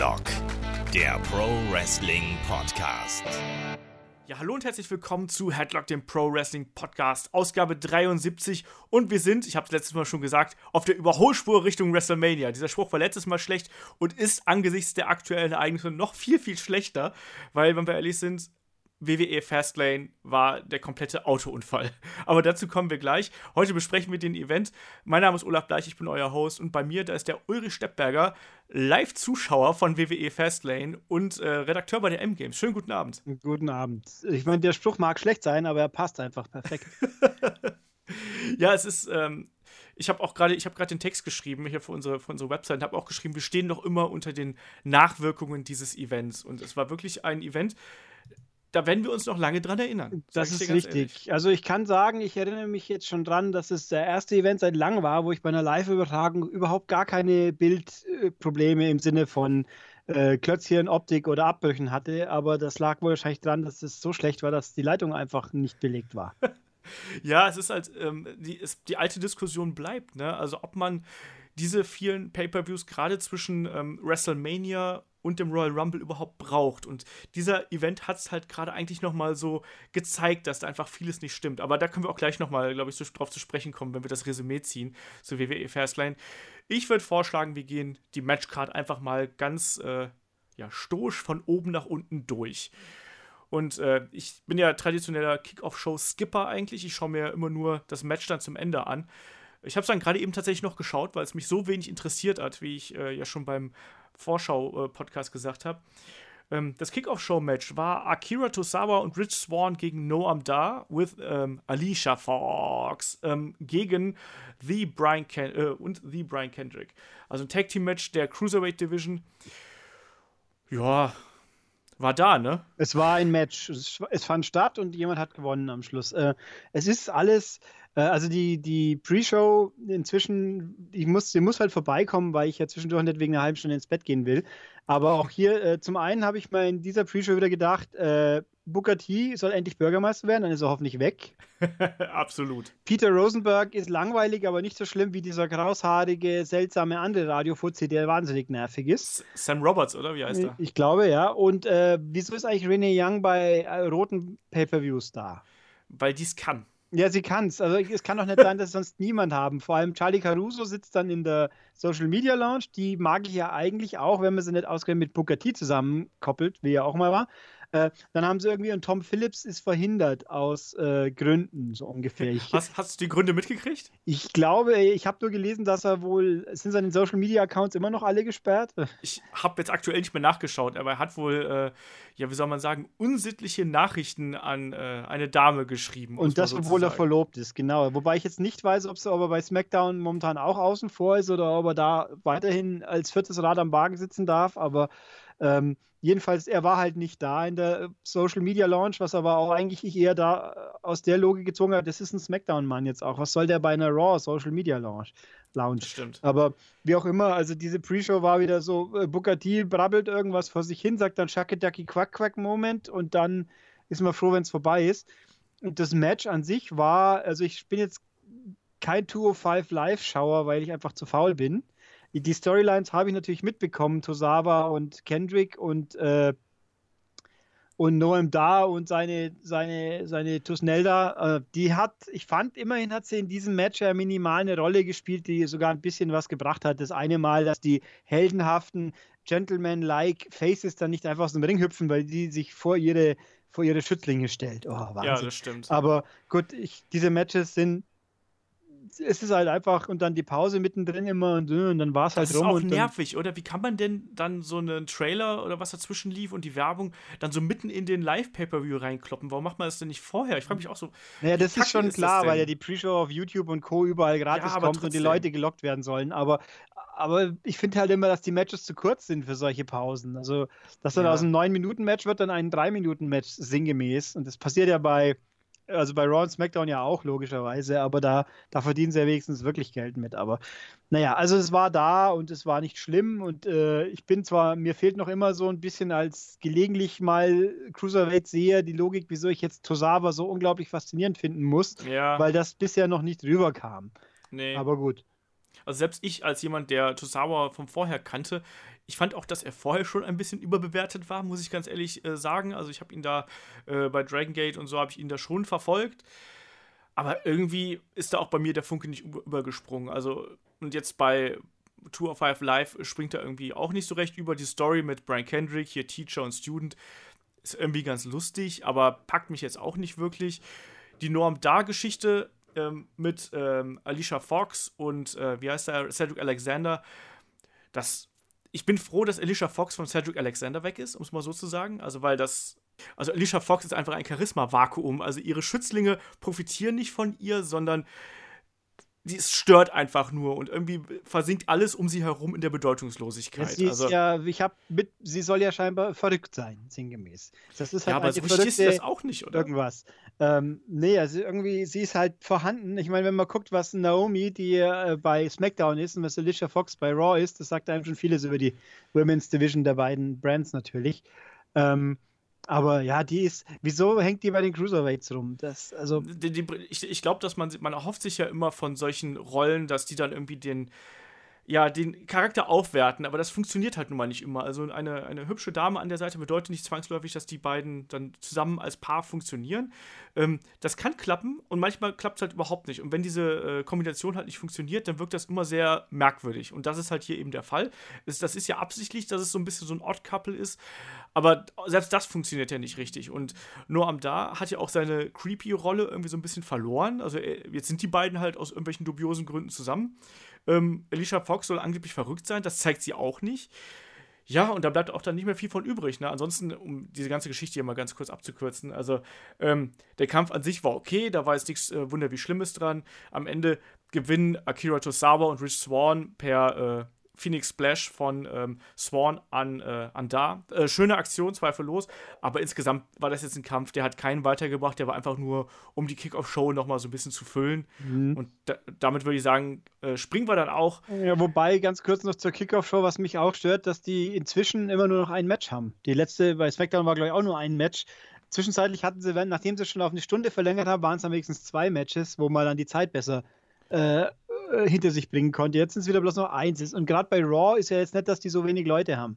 Headlock, der Pro Wrestling Podcast. Ja, hallo und herzlich willkommen zu Headlock, dem Pro Wrestling Podcast, Ausgabe 73. Und wir sind, ich habe es letztes Mal schon gesagt, auf der Überholspur Richtung WrestleMania. Dieser Spruch war letztes Mal schlecht und ist angesichts der aktuellen Ereignisse noch viel, viel schlechter, weil, wenn wir ehrlich sind, WWE Fastlane war der komplette Autounfall. Aber dazu kommen wir gleich. Heute besprechen wir den Event. Mein Name ist Olaf Bleich, ich bin euer Host und bei mir, da ist der Ulrich Steppberger, Live-Zuschauer von WWE Fastlane und äh, Redakteur bei der M-Games. Schönen guten Abend. Guten Abend. Ich meine, der Spruch mag schlecht sein, aber er passt einfach perfekt. ja, es ist. Ähm, ich habe auch gerade, ich habe gerade den Text geschrieben hier für unsere, für unsere Website und habe auch geschrieben, wir stehen noch immer unter den Nachwirkungen dieses Events. Und es war wirklich ein Event, da werden wir uns noch lange dran erinnern. Das ist richtig. Ehrlich. Also ich kann sagen, ich erinnere mich jetzt schon dran, dass es der erste Event seit langem war, wo ich bei einer Live-Übertragung überhaupt gar keine Bildprobleme im Sinne von äh, Klötzchen, Optik oder Abbrüchen hatte. Aber das lag wohl wahrscheinlich dran, dass es so schlecht war, dass die Leitung einfach nicht belegt war. ja, es ist halt, ähm, die, es, die alte Diskussion bleibt, ne? Also ob man diese vielen Pay-per-Views gerade zwischen ähm, WrestleMania und dem Royal Rumble überhaupt braucht. Und dieser Event hat es halt gerade eigentlich noch mal so gezeigt, dass da einfach vieles nicht stimmt. Aber da können wir auch gleich noch mal, glaube ich, so drauf zu sprechen kommen, wenn wir das Resümee ziehen zu WWE Fastlane. Ich würde vorschlagen, wir gehen die Matchcard einfach mal ganz äh, ja, stoisch von oben nach unten durch. Und äh, ich bin ja traditioneller Kickoff-Show-Skipper eigentlich. Ich schaue mir immer nur das Match dann zum Ende an. Ich habe es dann gerade eben tatsächlich noch geschaut, weil es mich so wenig interessiert hat, wie ich äh, ja schon beim Vorschau-Podcast gesagt habe. Ähm, das Kickoff-Show-Match war Akira Tosawa und Rich Swan gegen Noam Dar with ähm, Alicia Fox ähm, gegen The Brian Ken äh, und The Brian Kendrick. Also ein Tag-Team-Match der Cruiserweight Division. Ja, war da, ne? Es war ein Match. Es, fand statt und jemand hat gewonnen am Schluss. Äh, es ist alles äh, also die, die Pre-Show inzwischen, ich muss, die muss halt vorbeikommen, weil ich ja zwischendurch nicht wegen einer halben Stunde ins Bett gehen will. Aber auch hier, äh, zum einen habe ich mal in dieser Pre-Show wieder gedacht, äh, Booker T soll endlich Bürgermeister werden, dann ist er hoffentlich weg. Absolut. Peter Rosenberg ist langweilig, aber nicht so schlimm wie dieser kraushaarige, seltsame andere Radiofuzzi, der wahnsinnig nervig ist. Sam Roberts, oder? Wie heißt er? Ich glaube, ja. Und äh, wieso ist eigentlich René Young bei äh, roten Pay-Per-Views da? Weil dies kann. Ja, sie kann es. Also es kann doch nicht sein, dass sonst niemand haben. Vor allem Charlie Caruso sitzt dann in der Social Media Lounge. Die mag ich ja eigentlich auch, wenn man sie nicht ausgerechnet mit Booker T zusammenkoppelt, wie er auch mal war. Äh, dann haben sie irgendwie, und Tom Phillips ist verhindert aus äh, Gründen, so ungefähr. Ich, hast, hast, du die Gründe mitgekriegt? Ich glaube, ich habe nur gelesen, dass er wohl, sind seine Social Media Accounts immer noch alle gesperrt? Ich habe jetzt aktuell nicht mehr nachgeschaut, aber er hat wohl, äh, ja, wie soll man sagen, unsittliche Nachrichten an äh, eine Dame geschrieben. Und das, obwohl er verlobt ist, genau. Wobei ich jetzt nicht weiß, ob er bei SmackDown momentan auch außen vor ist oder ob er da weiterhin als viertes Rad am Wagen sitzen darf, aber ähm, jedenfalls, er war halt nicht da in der äh, Social Media Launch, was aber auch eigentlich ich eher da äh, aus der Logik gezogen hat, das ist ein Smackdown-Mann jetzt auch. Was soll der bei einer Raw Social Media Launch? Lounge. Stimmt. Aber wie auch immer, also diese Pre-Show war wieder so, äh, Booker T brabbelt irgendwas vor sich hin, sagt dann Shucky Quack Quack Moment und dann ist man froh, wenn es vorbei ist. Und das Match an sich war, also ich bin jetzt kein 205 Live-Schauer, weil ich einfach zu faul bin die Storylines habe ich natürlich mitbekommen, Tosawa und Kendrick und, äh, und Noam Da und seine, seine, seine Tusnelda, äh, die hat, ich fand, immerhin hat sie in diesem Match ja minimal eine Rolle gespielt, die sogar ein bisschen was gebracht hat. Das eine Mal, dass die heldenhaften Gentleman-like Faces dann nicht einfach aus dem Ring hüpfen, weil die sich vor ihre vor ihre Schützlinge stellt. Oh, Wahnsinn. Ja, das stimmt. Aber gut, ich, diese Matches sind es ist halt einfach und dann die Pause mittendrin immer und, und dann war es halt rum. Das ist auch nervig, oder? Wie kann man denn dann so einen Trailer oder was dazwischen lief und die Werbung dann so mitten in den Live-Pay-Per-View reinkloppen? Warum macht man das denn nicht vorher? Ich frage mich auch so. Naja, das ist schon ist klar, weil ja die Pre-Show auf YouTube und Co. überall gratis ja, kommt trotzdem. und die Leute gelockt werden sollen. Aber, aber ich finde halt immer, dass die Matches zu kurz sind für solche Pausen. Also, dass dann ja. aus einem 9-Minuten-Match wird dann ein 3-Minuten-Match sinngemäß. Und das passiert ja bei also bei Raw und SmackDown ja auch, logischerweise, aber da, da verdienen sie ja wenigstens wirklich Geld mit. Aber naja, also es war da und es war nicht schlimm und äh, ich bin zwar, mir fehlt noch immer so ein bisschen als gelegentlich mal Cruiserweight sehe, die Logik, wieso ich jetzt Tosawa so unglaublich faszinierend finden muss, ja. weil das bisher noch nicht rüberkam. Nee. Aber gut. Also selbst ich als jemand, der Tosawa von vorher kannte, Ich fand auch, dass er vorher schon ein bisschen überbewertet war, muss ich ganz ehrlich äh, sagen. Also ich habe ihn da äh, bei Dragon Gate und so habe ich ihn da schon verfolgt. Aber irgendwie ist da auch bei mir der Funke nicht übergesprungen. Also, und jetzt bei Tour of Five Live springt er irgendwie auch nicht so recht über. Die Story mit Brian Kendrick, hier Teacher und Student, ist irgendwie ganz lustig, aber packt mich jetzt auch nicht wirklich. Die Norm Dar-Geschichte ähm, mit ähm, Alicia Fox und äh, wie heißt der, Cedric Alexander, das. Ich bin froh, dass Alicia Fox von Cedric Alexander weg ist, um es mal so zu sagen. Also, weil das also Alicia Fox ist einfach ein Charisma-Vakuum. Also ihre Schützlinge profitieren nicht von ihr, sondern es stört einfach nur und irgendwie versinkt alles um sie herum in der Bedeutungslosigkeit. sie ist also, ja, ich habe mit, sie soll ja scheinbar verrückt sein, sinngemäß. Das ist halt ja, aber so richtig ist sie das auch nicht, oder? Irgendwas. Ähm, nee, also irgendwie, sie ist halt vorhanden. Ich meine, wenn man guckt, was Naomi, die äh, bei SmackDown ist und was Alicia Fox bei Raw ist, das sagt einem schon vieles über die Women's Division der beiden Brands natürlich. Ähm, aber ja, die ist. Wieso hängt die bei den Cruiserweights rum? Das, also die, die, ich ich glaube, dass man, man erhofft sich ja immer von solchen Rollen, dass die dann irgendwie den, ja, den Charakter aufwerten, aber das funktioniert halt nun mal nicht immer. Also eine, eine hübsche Dame an der Seite bedeutet nicht zwangsläufig, dass die beiden dann zusammen als Paar funktionieren. Ähm, das kann klappen und manchmal klappt es halt überhaupt nicht. Und wenn diese äh, Kombination halt nicht funktioniert, dann wirkt das immer sehr merkwürdig. Und das ist halt hier eben der Fall. Es, das ist ja absichtlich, dass es so ein bisschen so ein Odd-Couple ist. Aber selbst das funktioniert ja nicht richtig. Und Noam Da hat ja auch seine creepy Rolle irgendwie so ein bisschen verloren. Also äh, jetzt sind die beiden halt aus irgendwelchen dubiosen Gründen zusammen. Ähm, Alicia Fox soll angeblich verrückt sein, das zeigt sie auch nicht. Ja, und da bleibt auch dann nicht mehr viel von übrig. Ne? Ansonsten, um diese ganze Geschichte hier mal ganz kurz abzukürzen, also ähm, der Kampf an sich war okay, da war jetzt nichts äh, wunderbar Schlimmes dran. Am Ende gewinnen Akira Tosawa und Rich Swan per äh, Phoenix Splash von ähm, Swan an, äh, an da. Äh, schöne Aktion, zweifellos, aber insgesamt war das jetzt ein Kampf, der hat keinen weitergebracht, der war einfach nur, um die Kickoff-Show nochmal so ein bisschen zu füllen. Mhm. Und da, damit würde ich sagen, äh, springen wir dann auch. Ja, wobei, ganz kurz noch zur Kickoff-Show, was mich auch stört, dass die inzwischen immer nur noch ein Match haben. Die letzte bei SmackDown war, glaube ich, auch nur ein Match. Zwischenzeitlich hatten sie, nachdem sie schon auf eine Stunde verlängert haben, waren es am wenigstens zwei Matches, wo man dann die Zeit besser äh, äh, hinter sich bringen konnte. Jetzt sind es wieder bloß noch eins. Und gerade bei Raw ist ja jetzt nicht, dass die so wenig Leute haben.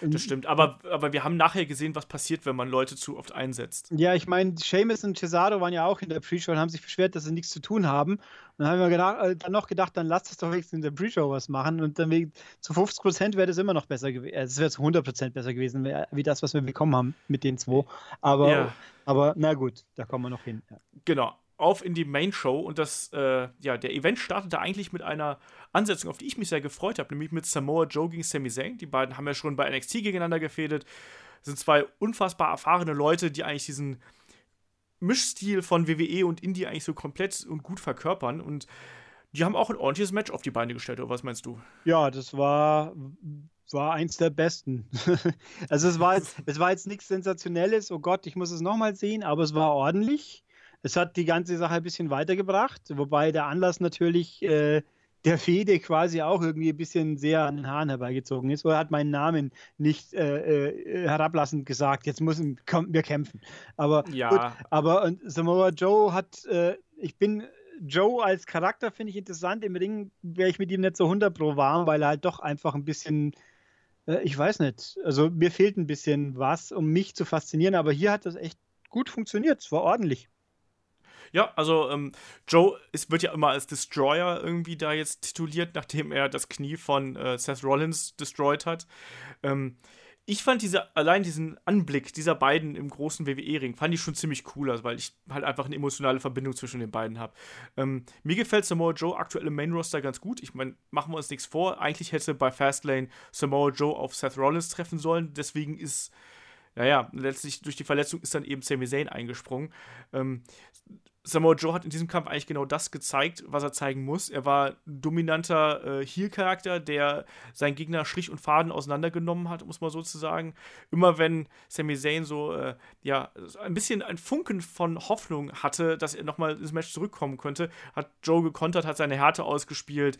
Das stimmt, aber, aber wir haben nachher gesehen, was passiert, wenn man Leute zu oft einsetzt. Ja, ich meine, Seamus und Cesaro waren ja auch in der Pre-Show und haben sich beschwert, dass sie nichts zu tun haben. Und dann haben wir gedacht, äh, dann noch gedacht, dann lasst es doch wenigstens in der Pre-Show was machen. Und dann zu 50 Prozent wäre das immer noch besser gewesen. Äh, es wäre zu 100 Prozent besser gewesen, wie das, was wir bekommen haben mit den zwei. Aber, ja. aber na gut, da kommen wir noch hin. Ja. Genau auf in die Main Show und das, äh, ja, der Event startete eigentlich mit einer Ansetzung, auf die ich mich sehr gefreut habe, nämlich mit Samoa Joe gegen Sami Zayn. Die beiden haben ja schon bei NXT gegeneinander gefädet. Das sind zwei unfassbar erfahrene Leute, die eigentlich diesen Mischstil von WWE und Indie eigentlich so komplett und gut verkörpern und die haben auch ein ordentliches Match auf die Beine gestellt, oder was meinst du? Ja, das war, war eins der besten. also es war, es war jetzt nichts Sensationelles, oh Gott, ich muss es nochmal sehen, aber es war ordentlich. Es hat die ganze Sache ein bisschen weitergebracht, wobei der Anlass natürlich äh, der Fede quasi auch irgendwie ein bisschen sehr an den Haaren herbeigezogen ist. Oder hat meinen Namen nicht äh, äh, herablassend gesagt, jetzt müssen wir kämpfen. Aber, ja. Gut, aber und Samoa Joe hat, äh, ich bin Joe als Charakter finde ich interessant. Im Ring wäre ich mit ihm nicht so 100 pro warm, weil er halt doch einfach ein bisschen, äh, ich weiß nicht, also mir fehlt ein bisschen was, um mich zu faszinieren, aber hier hat das echt gut funktioniert. Es war ordentlich. Ja, also ähm, Joe ist, wird ja immer als Destroyer irgendwie da jetzt tituliert, nachdem er das Knie von äh, Seth Rollins destroyed hat. Ähm, ich fand diese, allein diesen Anblick dieser beiden im großen WWE-Ring, fand ich schon ziemlich cool, also weil ich halt einfach eine emotionale Verbindung zwischen den beiden habe. Ähm, mir gefällt Samoa Joe aktuell im Main-Roster ganz gut. Ich meine, machen wir uns nichts vor. Eigentlich hätte bei Fastlane Samoa Joe auf Seth Rollins treffen sollen. Deswegen ist, naja, letztlich durch die Verletzung ist dann eben Sami Zayn eingesprungen. Ähm, Samoa Joe hat in diesem Kampf eigentlich genau das gezeigt, was er zeigen muss. Er war ein dominanter äh, Heel-Charakter, der seinen Gegner schlicht und faden auseinandergenommen hat, muss man sozusagen. Immer wenn Sami Zayn so, äh, ja, ein bisschen ein Funken von Hoffnung hatte, dass er nochmal ins Match zurückkommen könnte, hat Joe gekontert, hat seine Härte ausgespielt.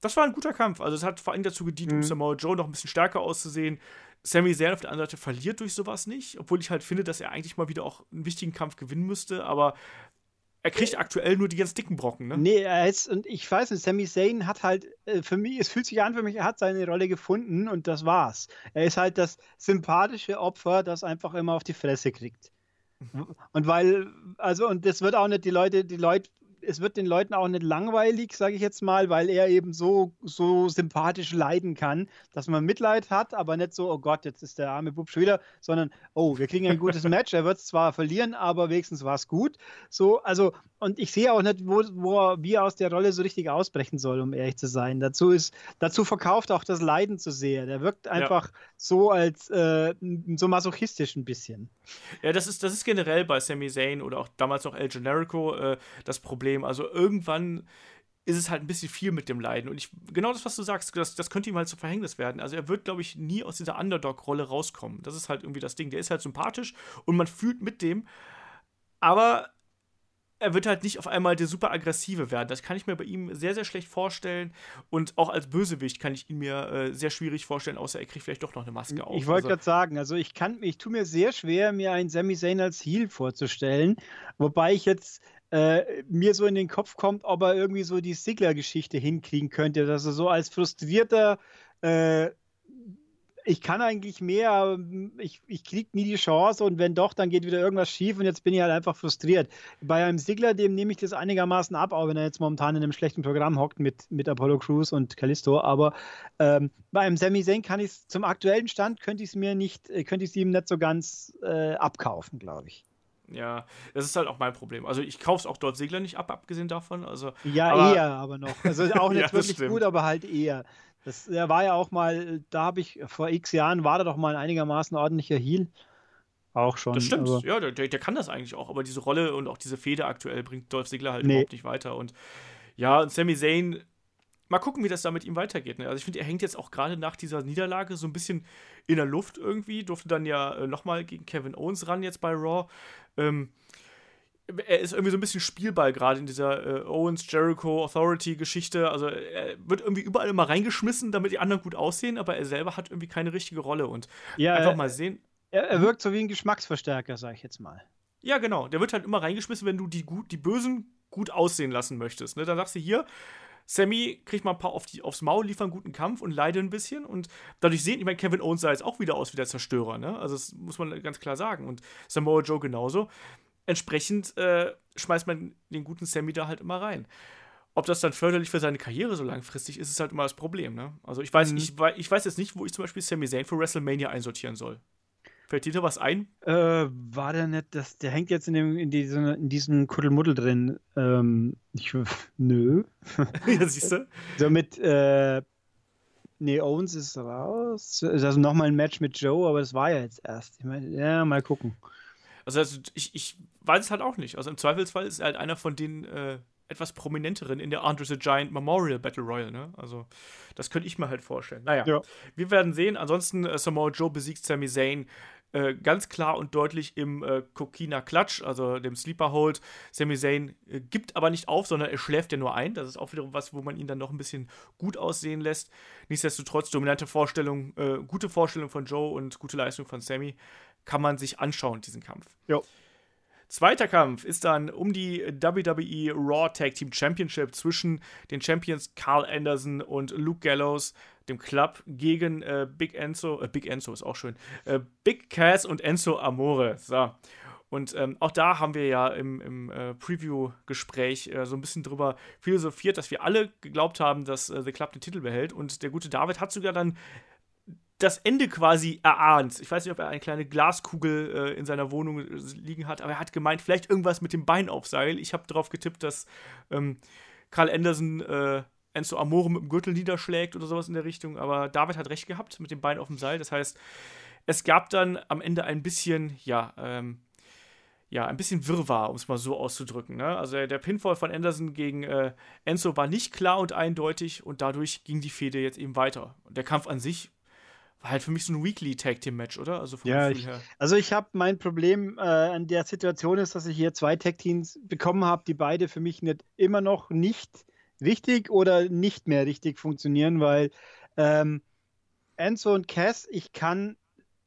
Das war ein guter Kampf. Also es hat vor allem dazu gedient, mhm. um Samoa Joe noch ein bisschen stärker auszusehen. Sami Zayn auf der anderen Seite verliert durch sowas nicht, obwohl ich halt finde, dass er eigentlich mal wieder auch einen wichtigen Kampf gewinnen müsste, aber er kriegt aktuell nur die ganz dicken Brocken, ne? Nee, er ist, und ich weiß nicht, Sami Zayn hat halt, äh, für mich, es fühlt sich an für mich, er hat seine Rolle gefunden und das war's. Er ist halt das sympathische Opfer, das einfach immer auf die Fresse kriegt. Mhm. Und weil, also, und das wird auch nicht die Leute, die Leute es wird den Leuten auch nicht langweilig, sage ich jetzt mal, weil er eben so, so sympathisch leiden kann, dass man Mitleid hat, aber nicht so, oh Gott, jetzt ist der arme Bub schon wieder, sondern, oh, wir kriegen ein gutes Match, er wird es zwar verlieren, aber wenigstens war es gut. So, also, und ich sehe auch nicht, wo, wo er, wie er aus der Rolle so richtig ausbrechen soll, um ehrlich zu sein. Dazu ist, dazu verkauft auch das Leiden zu sehr. Der wirkt einfach ja. so als äh, so masochistisch ein bisschen. Ja, das ist, das ist generell bei Sami Zayn oder auch damals noch El Generico äh, das Problem Problem. Also irgendwann ist es halt ein bisschen viel mit dem Leiden. Und ich, genau das, was du sagst, das, das könnte ihm halt zu Verhängnis werden. Also er wird, glaube ich, nie aus dieser Underdog-Rolle rauskommen. Das ist halt irgendwie das Ding. Der ist halt sympathisch und man fühlt mit dem. Aber er wird halt nicht auf einmal der super aggressive werden. Das kann ich mir bei ihm sehr, sehr schlecht vorstellen. Und auch als Bösewicht kann ich ihn mir äh, sehr schwierig vorstellen, außer er kriegt vielleicht doch noch eine Maske auf. Ich wollte also, gerade sagen, also ich kann, ich tue mir sehr schwer, mir einen Sami Zayn als Heel vorzustellen. Wobei ich jetzt äh, mir so in den Kopf kommt, ob er irgendwie so die Sigler-Geschichte hinkriegen könnte, dass er so als frustrierter, äh, ich kann eigentlich mehr, ich, ich kriege nie die Chance und wenn doch, dann geht wieder irgendwas schief und jetzt bin ich halt einfach frustriert. Bei einem Sigler, dem nehme ich das einigermaßen ab, auch wenn er jetzt momentan in einem schlechten Programm hockt mit, mit Apollo Crews und Callisto, aber ähm, bei einem Sami Zayn kann ich es zum aktuellen Stand, könnte ich es mir nicht, äh, könnte ich es ihm nicht so ganz äh, abkaufen, glaube ich. Ja, das ist halt auch mein Problem. Also ich kaufe es auch Dolph Segler nicht ab, abgesehen davon. Also, ja, aber, eher aber noch. Also auch nicht ja, wirklich stimmt. gut, aber halt eher. Das, der war ja auch mal, da habe ich vor x Jahren, war da doch mal ein einigermaßen ordentlicher Heal. Auch schon. Das stimmt, ja, der, der, kann das eigentlich auch, aber diese Rolle und auch diese Fehde aktuell bringt Dolph Segler halt nee. überhaupt nicht weiter. Und ja, und Sami Zayn mal gucken, wie das da mit ihm weitergeht. Ne? Also ich finde, er hängt jetzt auch gerade nach dieser Niederlage so ein bisschen in der Luft irgendwie. Durfte dann ja äh, nochmal gegen Kevin Owens ran jetzt bei Raw. Ähm, er ist irgendwie so ein bisschen Spielball gerade in dieser äh, Owens Jericho Authority Geschichte. Also er wird irgendwie überall immer reingeschmissen, damit die anderen gut aussehen, aber er selber hat irgendwie keine richtige Rolle und ja, einfach mal sehen. Er, er wirkt so wie ein Geschmacksverstärker, sag ich jetzt mal. Ja, genau. Der wird halt immer reingeschmissen, wenn du die, gut, die Bösen gut aussehen lassen möchtest. Ne? Dann sagst du hier, Sammy kriegt mal ein paar auf die, aufs Maul, liefert einen guten Kampf und leidet ein bisschen. Und dadurch sehen, ich meine, Kevin Owens sah jetzt auch wieder aus wie der Zerstörer, ne? Also, das muss man ganz klar sagen. Und Samoa Joe genauso. Entsprechend äh, schmeißt man den guten Sammy da halt immer rein. Ob das dann förderlich für seine Karriere so langfristig ist, ist halt immer das Problem, ne? Also, ich weiß, mhm. ich, ich weiß jetzt nicht, wo ich zum Beispiel Sammy Zayn für WrestleMania einsortieren soll. Fällt dir da was ein? Äh, war der nicht, das, der hängt jetzt in, dem, in, diesem, in diesem Kuddelmuddel drin. Ähm, ich, nö. ja, siehst du? So mit, äh, nee, Owens ist raus. Also nochmal ein Match mit Joe, aber das war ja jetzt erst. Ich meine, ja, mal gucken. Also, also ich, ich weiß es halt auch nicht. Also im Zweifelsfall ist er halt einer von den äh, etwas prominenteren in der Andre the Giant Memorial Battle Royal, ne? Also, das könnte ich mir halt vorstellen. Naja, ja. wir werden sehen. Ansonsten, äh, Samoa Joe besiegt Sami Zayn äh, ganz klar und deutlich im äh, Kokina Klatsch, also dem Sleeper Hold. Sami Zayn äh, gibt aber nicht auf, sondern er schläft ja nur ein. Das ist auch wiederum was, wo man ihn dann noch ein bisschen gut aussehen lässt. Nichtsdestotrotz, dominante Vorstellung, äh, gute Vorstellung von Joe und gute Leistung von Sammy kann man sich anschauen, diesen Kampf. Ja. Zweiter Kampf ist dann um die WWE Raw Tag Team Championship zwischen den Champions Carl Anderson und Luke Gallows, dem Club, gegen äh, Big Enzo, äh, Big Enzo ist auch schön, äh, Big Cass und Enzo Amore. So. Und ähm, auch da haben wir ja im, im äh, Preview-Gespräch äh, so ein bisschen drüber philosophiert, dass wir alle geglaubt haben, dass äh, The Club den Titel behält. Und der gute David hat sogar dann das Ende quasi erahnt. Ich weiß nicht, ob er eine kleine Glaskugel äh, in seiner Wohnung äh, liegen hat, aber er hat gemeint, vielleicht irgendwas mit dem Bein auf Seil. Ich habe darauf getippt, dass ähm, Karl Anderson äh, Enzo Amore mit dem Gürtel niederschlägt oder sowas in der Richtung, aber David hat recht gehabt mit dem Bein auf dem Seil. Das heißt, es gab dann am Ende ein bisschen, ja, ähm, ja, ein bisschen Wirrwarr, um es mal so auszudrücken. Ne? Also der, Pinfall von Anderson gegen äh, Enzo war nicht klar und eindeutig und dadurch ging die Fehde jetzt eben weiter. Und der Kampf an sich war halt für mich so ein Weekly Tag Team Match, oder? Also ja, ich, also ich habe mein Problem äh, an der Situation ist, dass ich hier zwei Tag Teams bekommen habe, die beide für mich nicht immer noch nicht richtig oder nicht mehr richtig funktionieren, weil ähm, Enzo und Cass, ich kann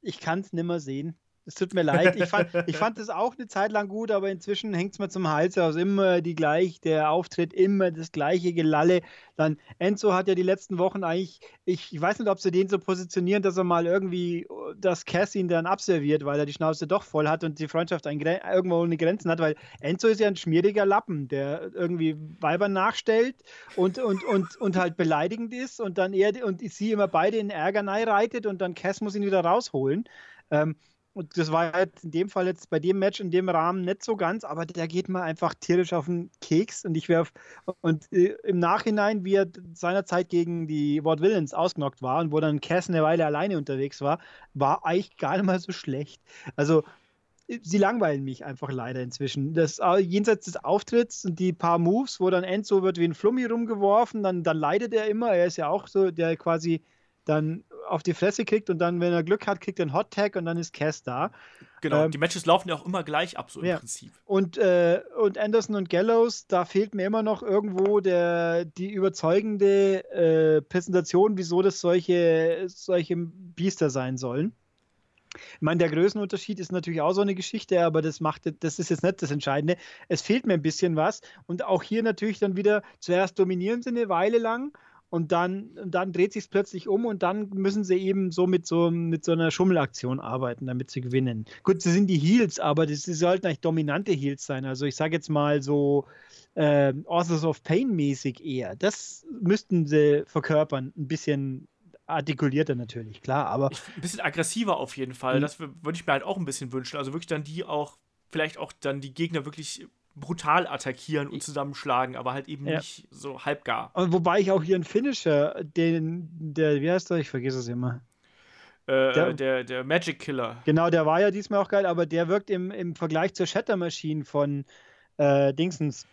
ich kann es nimmer sehen. Es tut mir leid. Ich fand, ich fand das auch eine Zeit lang gut, aber inzwischen hängt es mir zum Hals aus. Immer die gleich, der Auftritt, immer das gleiche Gelalle. Dann Enzo hat ja die letzten Wochen eigentlich, ich, ich weiß nicht, ob sie den so positionieren, dass er mal irgendwie, dass Cass ihn dann abserviert, weil er die Schnauze doch voll hat und die Freundschaft irgendwo ohne Grenzen hat, weil Enzo ist ja ein schmieriger Lappen, der irgendwie Weiber nachstellt und, und, und, und halt beleidigend ist und dann er und sie immer beide in Ärger reitet und dann Cass muss ihn wieder rausholen. Ähm, und das war jetzt in dem Fall jetzt bei dem Match in dem Rahmen nicht so ganz, aber der geht mir einfach tierisch auf den Keks und ich werf und äh, im Nachhinein, wie er seinerzeit gegen die Ward Villains ausgenockt war und wo dann Cass eine Weile alleine unterwegs war, war eigentlich gar nicht mal so schlecht. Also sie langweilen mich einfach leider inzwischen. Das, äh, jenseits des Auftritts und die paar Moves, wo dann Enzo wird wie ein Flummi rumgeworfen, dann, dann leidet er immer. Er ist ja auch so, der quasi dann auf die Fresse kriegt und dann, wenn er Glück hat, kriegt er einen Hot Tag und dann ist Cass da. Genau, ähm, die Matches laufen ja auch immer gleich ab, so im ja. Prinzip. Und, äh, und Anderson und Gallows, da fehlt mir immer noch irgendwo der, die überzeugende äh, Präsentation, wieso das solche, solche Biester sein sollen. Ich meine, der Größenunterschied ist natürlich auch so eine Geschichte, aber das macht, das ist jetzt nicht das Entscheidende. Es fehlt mir ein bisschen was. Und auch hier natürlich dann wieder, zuerst dominieren sie eine Weile lang und dann, dann dreht sich es plötzlich um und dann müssen sie eben so mit so, mit so einer Schummelaktion arbeiten, damit sie gewinnen. Gut, sie sind die Heels, aber das, sie sollten eigentlich dominante Heels sein. Also ich sage jetzt mal so äh, Authors of Pain mäßig eher. Das müssten sie verkörpern, ein bisschen artikulierter natürlich, klar, aber. ein bisschen aggressiver auf jeden Fall. Mhm. Das würde ich mir halt auch ein bisschen wünschen. Also wirklich dann die auch, vielleicht auch dann die Gegner wirklich brutal attackieren und zusammenschlagen, aber halt eben ja. nicht so halbgar. Und wobei ich auch hier einen Finisher, den, der, wie heißt der? Ich vergesse es immer. Äh, der, der, der, Magic Killer. Genau, der war ja diesmal auch geil, aber der wirkt im, im Vergleich zur Shatter Machine von äh, Dingsens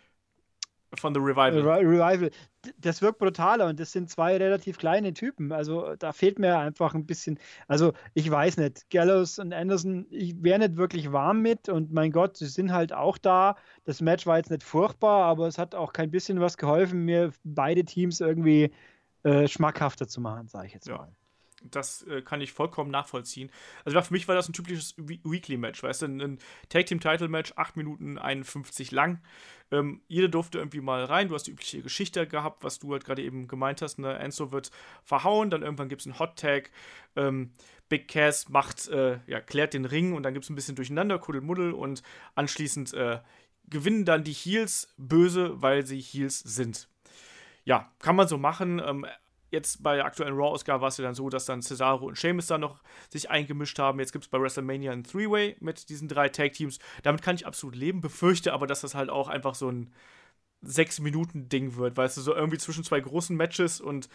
von The Revival. Revival. Das wirkt brutaler und das sind zwei relativ kleine Typen. Also da fehlt mir einfach ein bisschen. Also ich weiß nicht. Gallows und Anderson, ich wäre nicht wirklich warm mit und mein Gott, sie sind halt auch da. Das Match war jetzt nicht furchtbar, aber es hat auch kein bisschen was geholfen, mir beide Teams irgendwie äh, schmackhafter zu machen, sage ich jetzt ja. mal. Das äh, kann ich vollkommen nachvollziehen. Also für mich war das ein typisches Weekly-Match, weißt du, ein Tag-Team-Title-Match, 8 Minuten 51 lang. Ähm, jeder durfte irgendwie mal rein. Du hast die übliche Geschichte gehabt, was du halt gerade eben gemeint hast. Ne? Enzo wird verhauen, dann irgendwann gibt es einen Hot-Tag. Ähm, Big Cass macht, äh, ja, klärt den Ring und dann gibt es ein bisschen Durcheinander, Kuddelmuddel und anschließend äh, gewinnen dann die Heels böse, weil sie Heels sind. Ja, kann man so machen. Ähm, jetzt bei der aktuellen Raw-Ausgabe war es ja dann so, dass dann Cesaro und Sheamus da noch sich eingemischt haben. Jetzt gibt es bei WrestleMania ein Three-Way mit diesen drei Tag-Teams. Damit kann ich absolut leben, befürchte aber, dass das halt auch einfach so ein sechs Minuten Ding wird, weißt du, so irgendwie zwischen zwei großen Matches und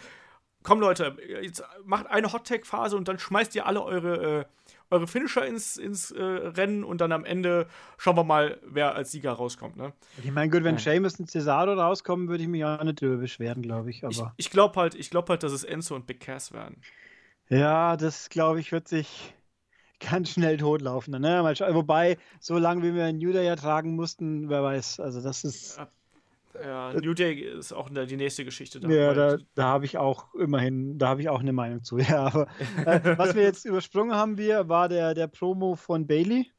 komm Leute, jetzt macht eine Hot-Tag-Phase und dann schmeißt ihr alle eure, äh, eure Finisher ins, ins äh, Rennen und dann am Ende schauen wir mal, wer als Sieger rauskommt. Ne? Ich meine, gut, wenn ja. Sheamus und Cesaro rauskommen, würde ich mich auch nicht drüber beschweren, glaube ich. Aber ich, ich glaube halt, glaub halt, dass es Enzo und Big Cass werden. Ja, das glaube ich, wird sich ganz schnell totlaufen. Ne? Wobei, so lange wie wir New Day ertragen mussten, wer weiß. Also das ist. Ja, ja, New Day ist auch die nächste Geschichte. Da ja, da, da habe ich auch immerhin, da habe ich auch eine Meinung zu. Ja, aber äh, was wir jetzt übersprungen haben, wir, war der, der Promo von Bailey,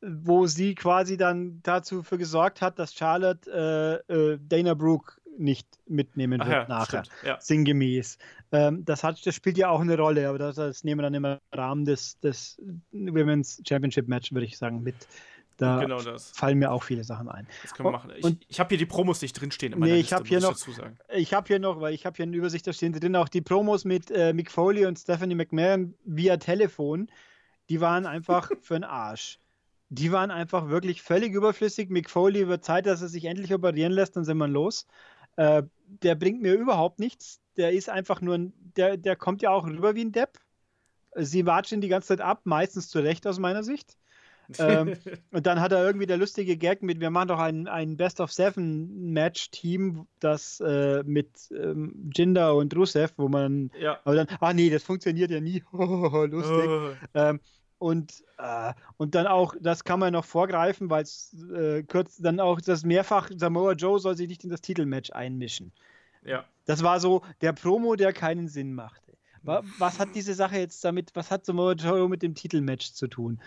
wo sie quasi dann dazu für gesorgt hat, dass Charlotte äh, äh, Dana Brooke nicht mitnehmen wird ja, nachher, ja. sinngemäß. Ähm, das, hat, das spielt ja auch eine Rolle, aber das, das nehmen wir dann im Rahmen des, des Women's Championship Match, würde ich sagen, mit. Da genau fallen mir auch viele Sachen ein. Das können wir machen. Ich, ich habe hier die Promos nicht drinstehen. In nee, ich habe hier noch. Ich habe hier noch, weil ich habe hier eine Übersicht, da stehen drin auch die Promos mit äh, Mick Foley und Stephanie McMahon via Telefon. Die waren einfach für den Arsch. Die waren einfach wirklich völlig überflüssig. Mick Foley wird Zeit, dass er sich endlich operieren lässt, dann sind wir los. Äh, der bringt mir überhaupt nichts. Der ist einfach nur ein, der, der kommt ja auch rüber wie ein Depp. Sie watschen die ganze Zeit ab, meistens zu Recht aus meiner Sicht ähm, und dann hat er irgendwie der lustige Gag mit, wir machen doch ein, ein Best of Seven Match-Team, das äh, mit ähm, Jinder und Rusev, wo man, ja. aber dann, ah nee, das funktioniert ja nie, lustig. Oh. Ähm, und, äh, und dann auch, das kann man noch vorgreifen, weil es äh, kurz dann auch das mehrfach, Samoa Joe soll sich nicht in das Titelmatch einmischen. Ja. Das war so der Promo, der keinen Sinn machte. Was hat diese Sache jetzt damit, was hat Samoa Joe mit dem Titelmatch zu tun?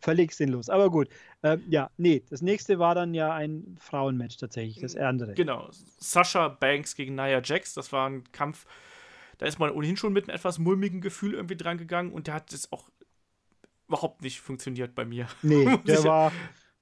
Völlig sinnlos. Aber gut. Äh, ja, nee, das nächste war dann ja ein Frauenmatch tatsächlich, das andere. Genau. Sasha Banks gegen Nia Jax, das war ein Kampf, da ist man ohnehin schon mit einem etwas mulmigen Gefühl irgendwie dran gegangen und der hat es auch überhaupt nicht funktioniert bei mir. Nee, der war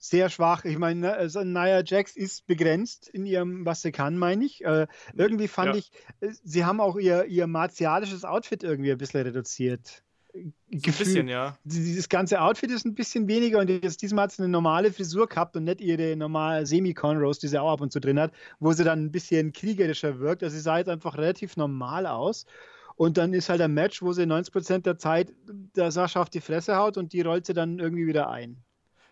sehr schwach. Ich meine, ne, also Nia Jax ist begrenzt in ihrem, was sie kann, meine ich. Äh, irgendwie fand ja. ich, äh, sie haben auch ihr, ihr martialisches Outfit irgendwie ein bisschen reduziert. Gefühl, ein bisschen, ja. Dieses ganze Outfit ist ein bisschen weniger und jetzt diesmal hat sie eine normale Frisur gehabt und nicht ihre normale Semi-Conros, die sie auch ab und zu drin hat, wo sie dann ein bisschen kriegerischer wirkt. Also sie sah jetzt einfach relativ normal aus. Und dann ist halt ein Match, wo sie 90% der Zeit der Sascha auf die Fresse haut und die rollt sie dann irgendwie wieder ein.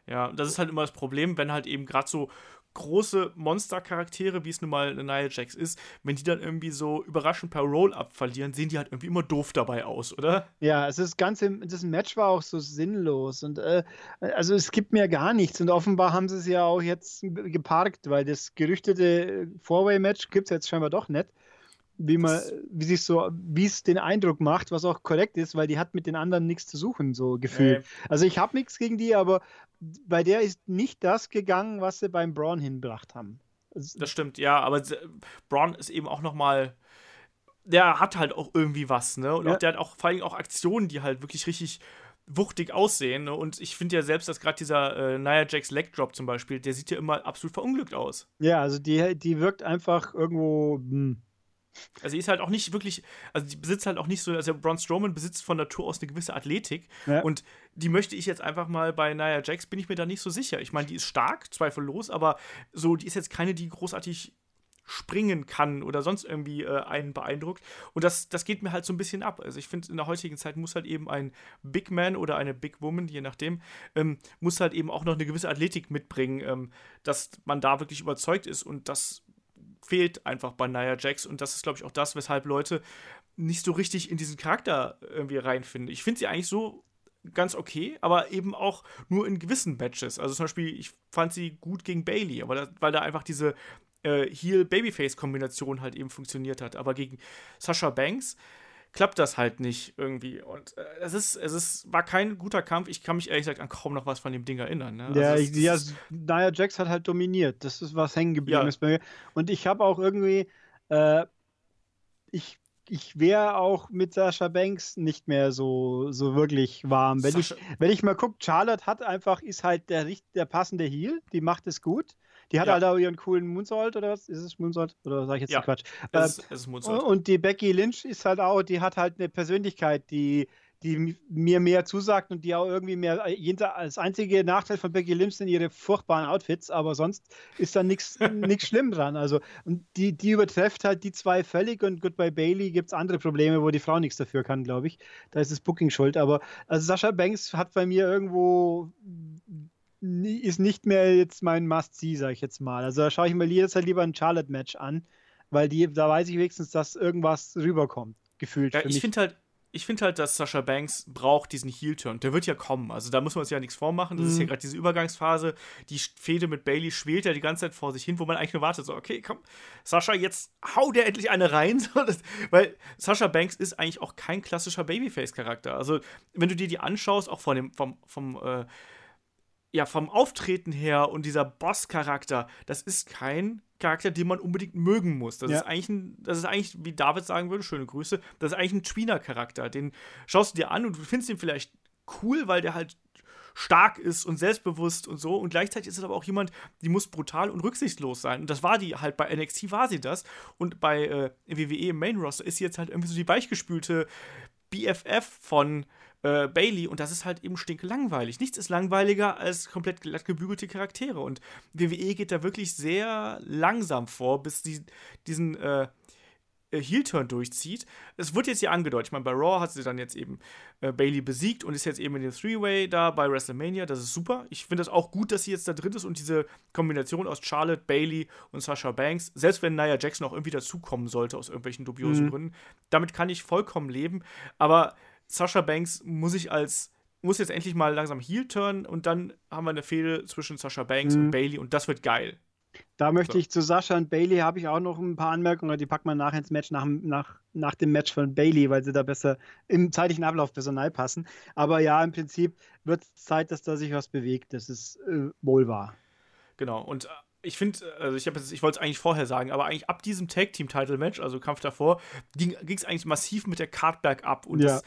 Ja, das ist halt immer das Problem, wenn halt eben gerade so große Monstercharaktere, wie es nun mal Nia Jax ist, wenn die dann irgendwie so überraschend per Roll-Up verlieren, sehen die halt irgendwie immer doof dabei aus, oder? Ja, es ist das ganze, das Match war auch so sinnlos und äh, also es gibt mir gar nichts und offenbar haben sie es ja auch jetzt geparkt, weil das gerüchtete Four-Way-Match gibt es jetzt scheinbar doch nicht wie man, wie sich so, wie es den Eindruck macht, was auch korrekt ist, weil die hat mit den anderen nichts zu suchen, so gefühlt. Nee. Also ich habe nichts gegen die, aber bei der ist nicht das gegangen, was sie beim Braun hinbracht haben. Das stimmt, ja, aber Braun ist eben auch noch mal der hat halt auch irgendwie was, ne? Und ja. auch, der hat auch vor allem auch Aktionen, die halt wirklich richtig wuchtig aussehen. Ne? Und ich finde ja selbst, dass gerade dieser äh, Nia Jax Leg Drop zum Beispiel, der sieht ja immer absolut verunglückt aus. Ja, also die, die wirkt einfach irgendwo. Mh hm, also sie ist halt auch nicht wirklich, also die besitzt halt auch nicht so, also Braun Strowman besitzt von Natur aus eine gewisse Athletik ja. und die möchte ich jetzt einfach mal bei Nia Jax, bin ich mir da nicht so sicher. Ich meine, die ist stark, zweifellos, aber so, die ist jetzt keine, die großartig springen kann oder sonst irgendwie äh, einen beeindruckt. Und das, das geht mir halt so ein bisschen ab. Also ich finde, in der heutigen Zeit muss halt eben ein Big Man oder eine Big Woman, je nachdem, ähm, muss halt eben auch noch eine gewisse Athletik mitbringen, ähm, dass man da wirklich überzeugt ist. Und das fehlt einfach bei Nia Jax und das ist, glaube ich, auch das, weshalb Leute nicht so richtig in diesen Charakter irgendwie reinfinden. Ich finde sie eigentlich so ganz okay, aber eben auch nur in gewissen Matches. Also zum Beispiel, ich fand sie gut gegen Bailey, aber da, weil da einfach diese äh, Heel-Babyface-Kombination halt eben funktioniert hat. Aber gegen Sasha Banks klappt das halt nicht irgendwie. Und äh, es ist, es ist, war kein guter Kampf. Ich kann mich ehrlich gesagt an kaum noch was von dem Ding erinnern. Ne? Ja, also, ich, ja, Nia Jax hat halt dominiert. Das ist was hängen geblieben ja. ist bei mir. Und ich habe auch irgendwie, äh, ich ich wäre auch mit Sascha Banks nicht mehr so, so wirklich warm. Wenn ich, wenn ich mal gucke, Charlotte hat einfach, ist halt der, der passende Heel, die macht es gut. Die hat ja. halt auch ihren coolen Moonsault oder was? Ist es Moonsault? Oder sage ich jetzt ja. Quatsch? Es, ähm, es ist Moonsault. Und die Becky Lynch ist halt auch, die hat halt eine Persönlichkeit, die, die mir mehr zusagt und die auch irgendwie mehr. Das einzige Nachteil von Becky Lynch sind ihre furchtbaren Outfits, aber sonst ist da nichts schlimm dran. Also, und die, die übertrefft halt die zwei völlig und bei Bailey gibt es andere Probleme, wo die Frau nichts dafür kann, glaube ich. Da ist das Booking schuld. Aber also Sascha Banks hat bei mir irgendwo ist nicht mehr jetzt mein Must-See, sag ich jetzt mal. Also da schaue ich mir jederzeit lieber ein Charlotte-Match an, weil die, da weiß ich wenigstens, dass irgendwas rüberkommt, gefühlt. Ja, ich finde halt, ich finde halt, dass Sascha Banks braucht diesen Heel-Turn. Der wird ja kommen. Also da muss man uns ja nichts vormachen. Das mhm. ist ja gerade diese Übergangsphase. Die Fehde mit Bailey schwelt ja die ganze Zeit vor sich hin, wo man eigentlich nur wartet, so, okay, komm, Sascha, jetzt hau der endlich eine rein. weil Sascha Banks ist eigentlich auch kein klassischer Babyface-Charakter. Also, wenn du dir die anschaust, auch von dem, vom, vom äh, ja, vom Auftreten her und dieser Boss-Charakter, das ist kein Charakter, den man unbedingt mögen muss. Das, ja. ist eigentlich ein, das ist eigentlich, wie David sagen würde, schöne Grüße, das ist eigentlich ein Tweener-Charakter. Den schaust du dir an und du findest ihn vielleicht cool, weil der halt stark ist und selbstbewusst und so. Und gleichzeitig ist es aber auch jemand, die muss brutal und rücksichtslos sein. Und das war die halt bei NXT war sie das. Und bei äh, WWE im Main Roster ist sie jetzt halt irgendwie so die weichgespülte BFF von äh, Bailey und das ist halt eben stinklangweilig. Nichts ist langweiliger als komplett glatt gebügelte Charaktere und WWE geht da wirklich sehr langsam vor, bis die diesen äh, äh, Heel-Turn durchzieht. Es wird jetzt hier angedeutet. Ich meine, bei Raw hat sie dann jetzt eben äh, Bailey besiegt und ist jetzt eben in den Three-Way da bei WrestleMania. Das ist super. Ich finde das auch gut, dass sie jetzt da drin ist und diese Kombination aus Charlotte, Bailey und Sasha Banks, selbst wenn Nia Jackson auch irgendwie dazukommen sollte aus irgendwelchen dubiosen mhm. Gründen, damit kann ich vollkommen leben. Aber Sasha Banks muss ich als muss jetzt endlich mal langsam Heel turn und dann haben wir eine Fehde zwischen Sasha Banks mhm. und Bailey und das wird geil. Da möchte so. ich zu Sascha und Bailey habe ich auch noch ein paar Anmerkungen, die packen wir nachher ins Match nach, nach, nach dem Match von Bailey, weil sie da besser im zeitlichen Ablauf Personal passen. Aber ja, im Prinzip wird es Zeit, dass da sich was bewegt. Das ist äh, wohl wahr. Genau. Und äh, ich finde, also ich, ich wollte es eigentlich vorher sagen, aber eigentlich ab diesem Tag Team Title Match, also Kampf davor, ging es eigentlich massiv mit der Card bergab. Und ja. das,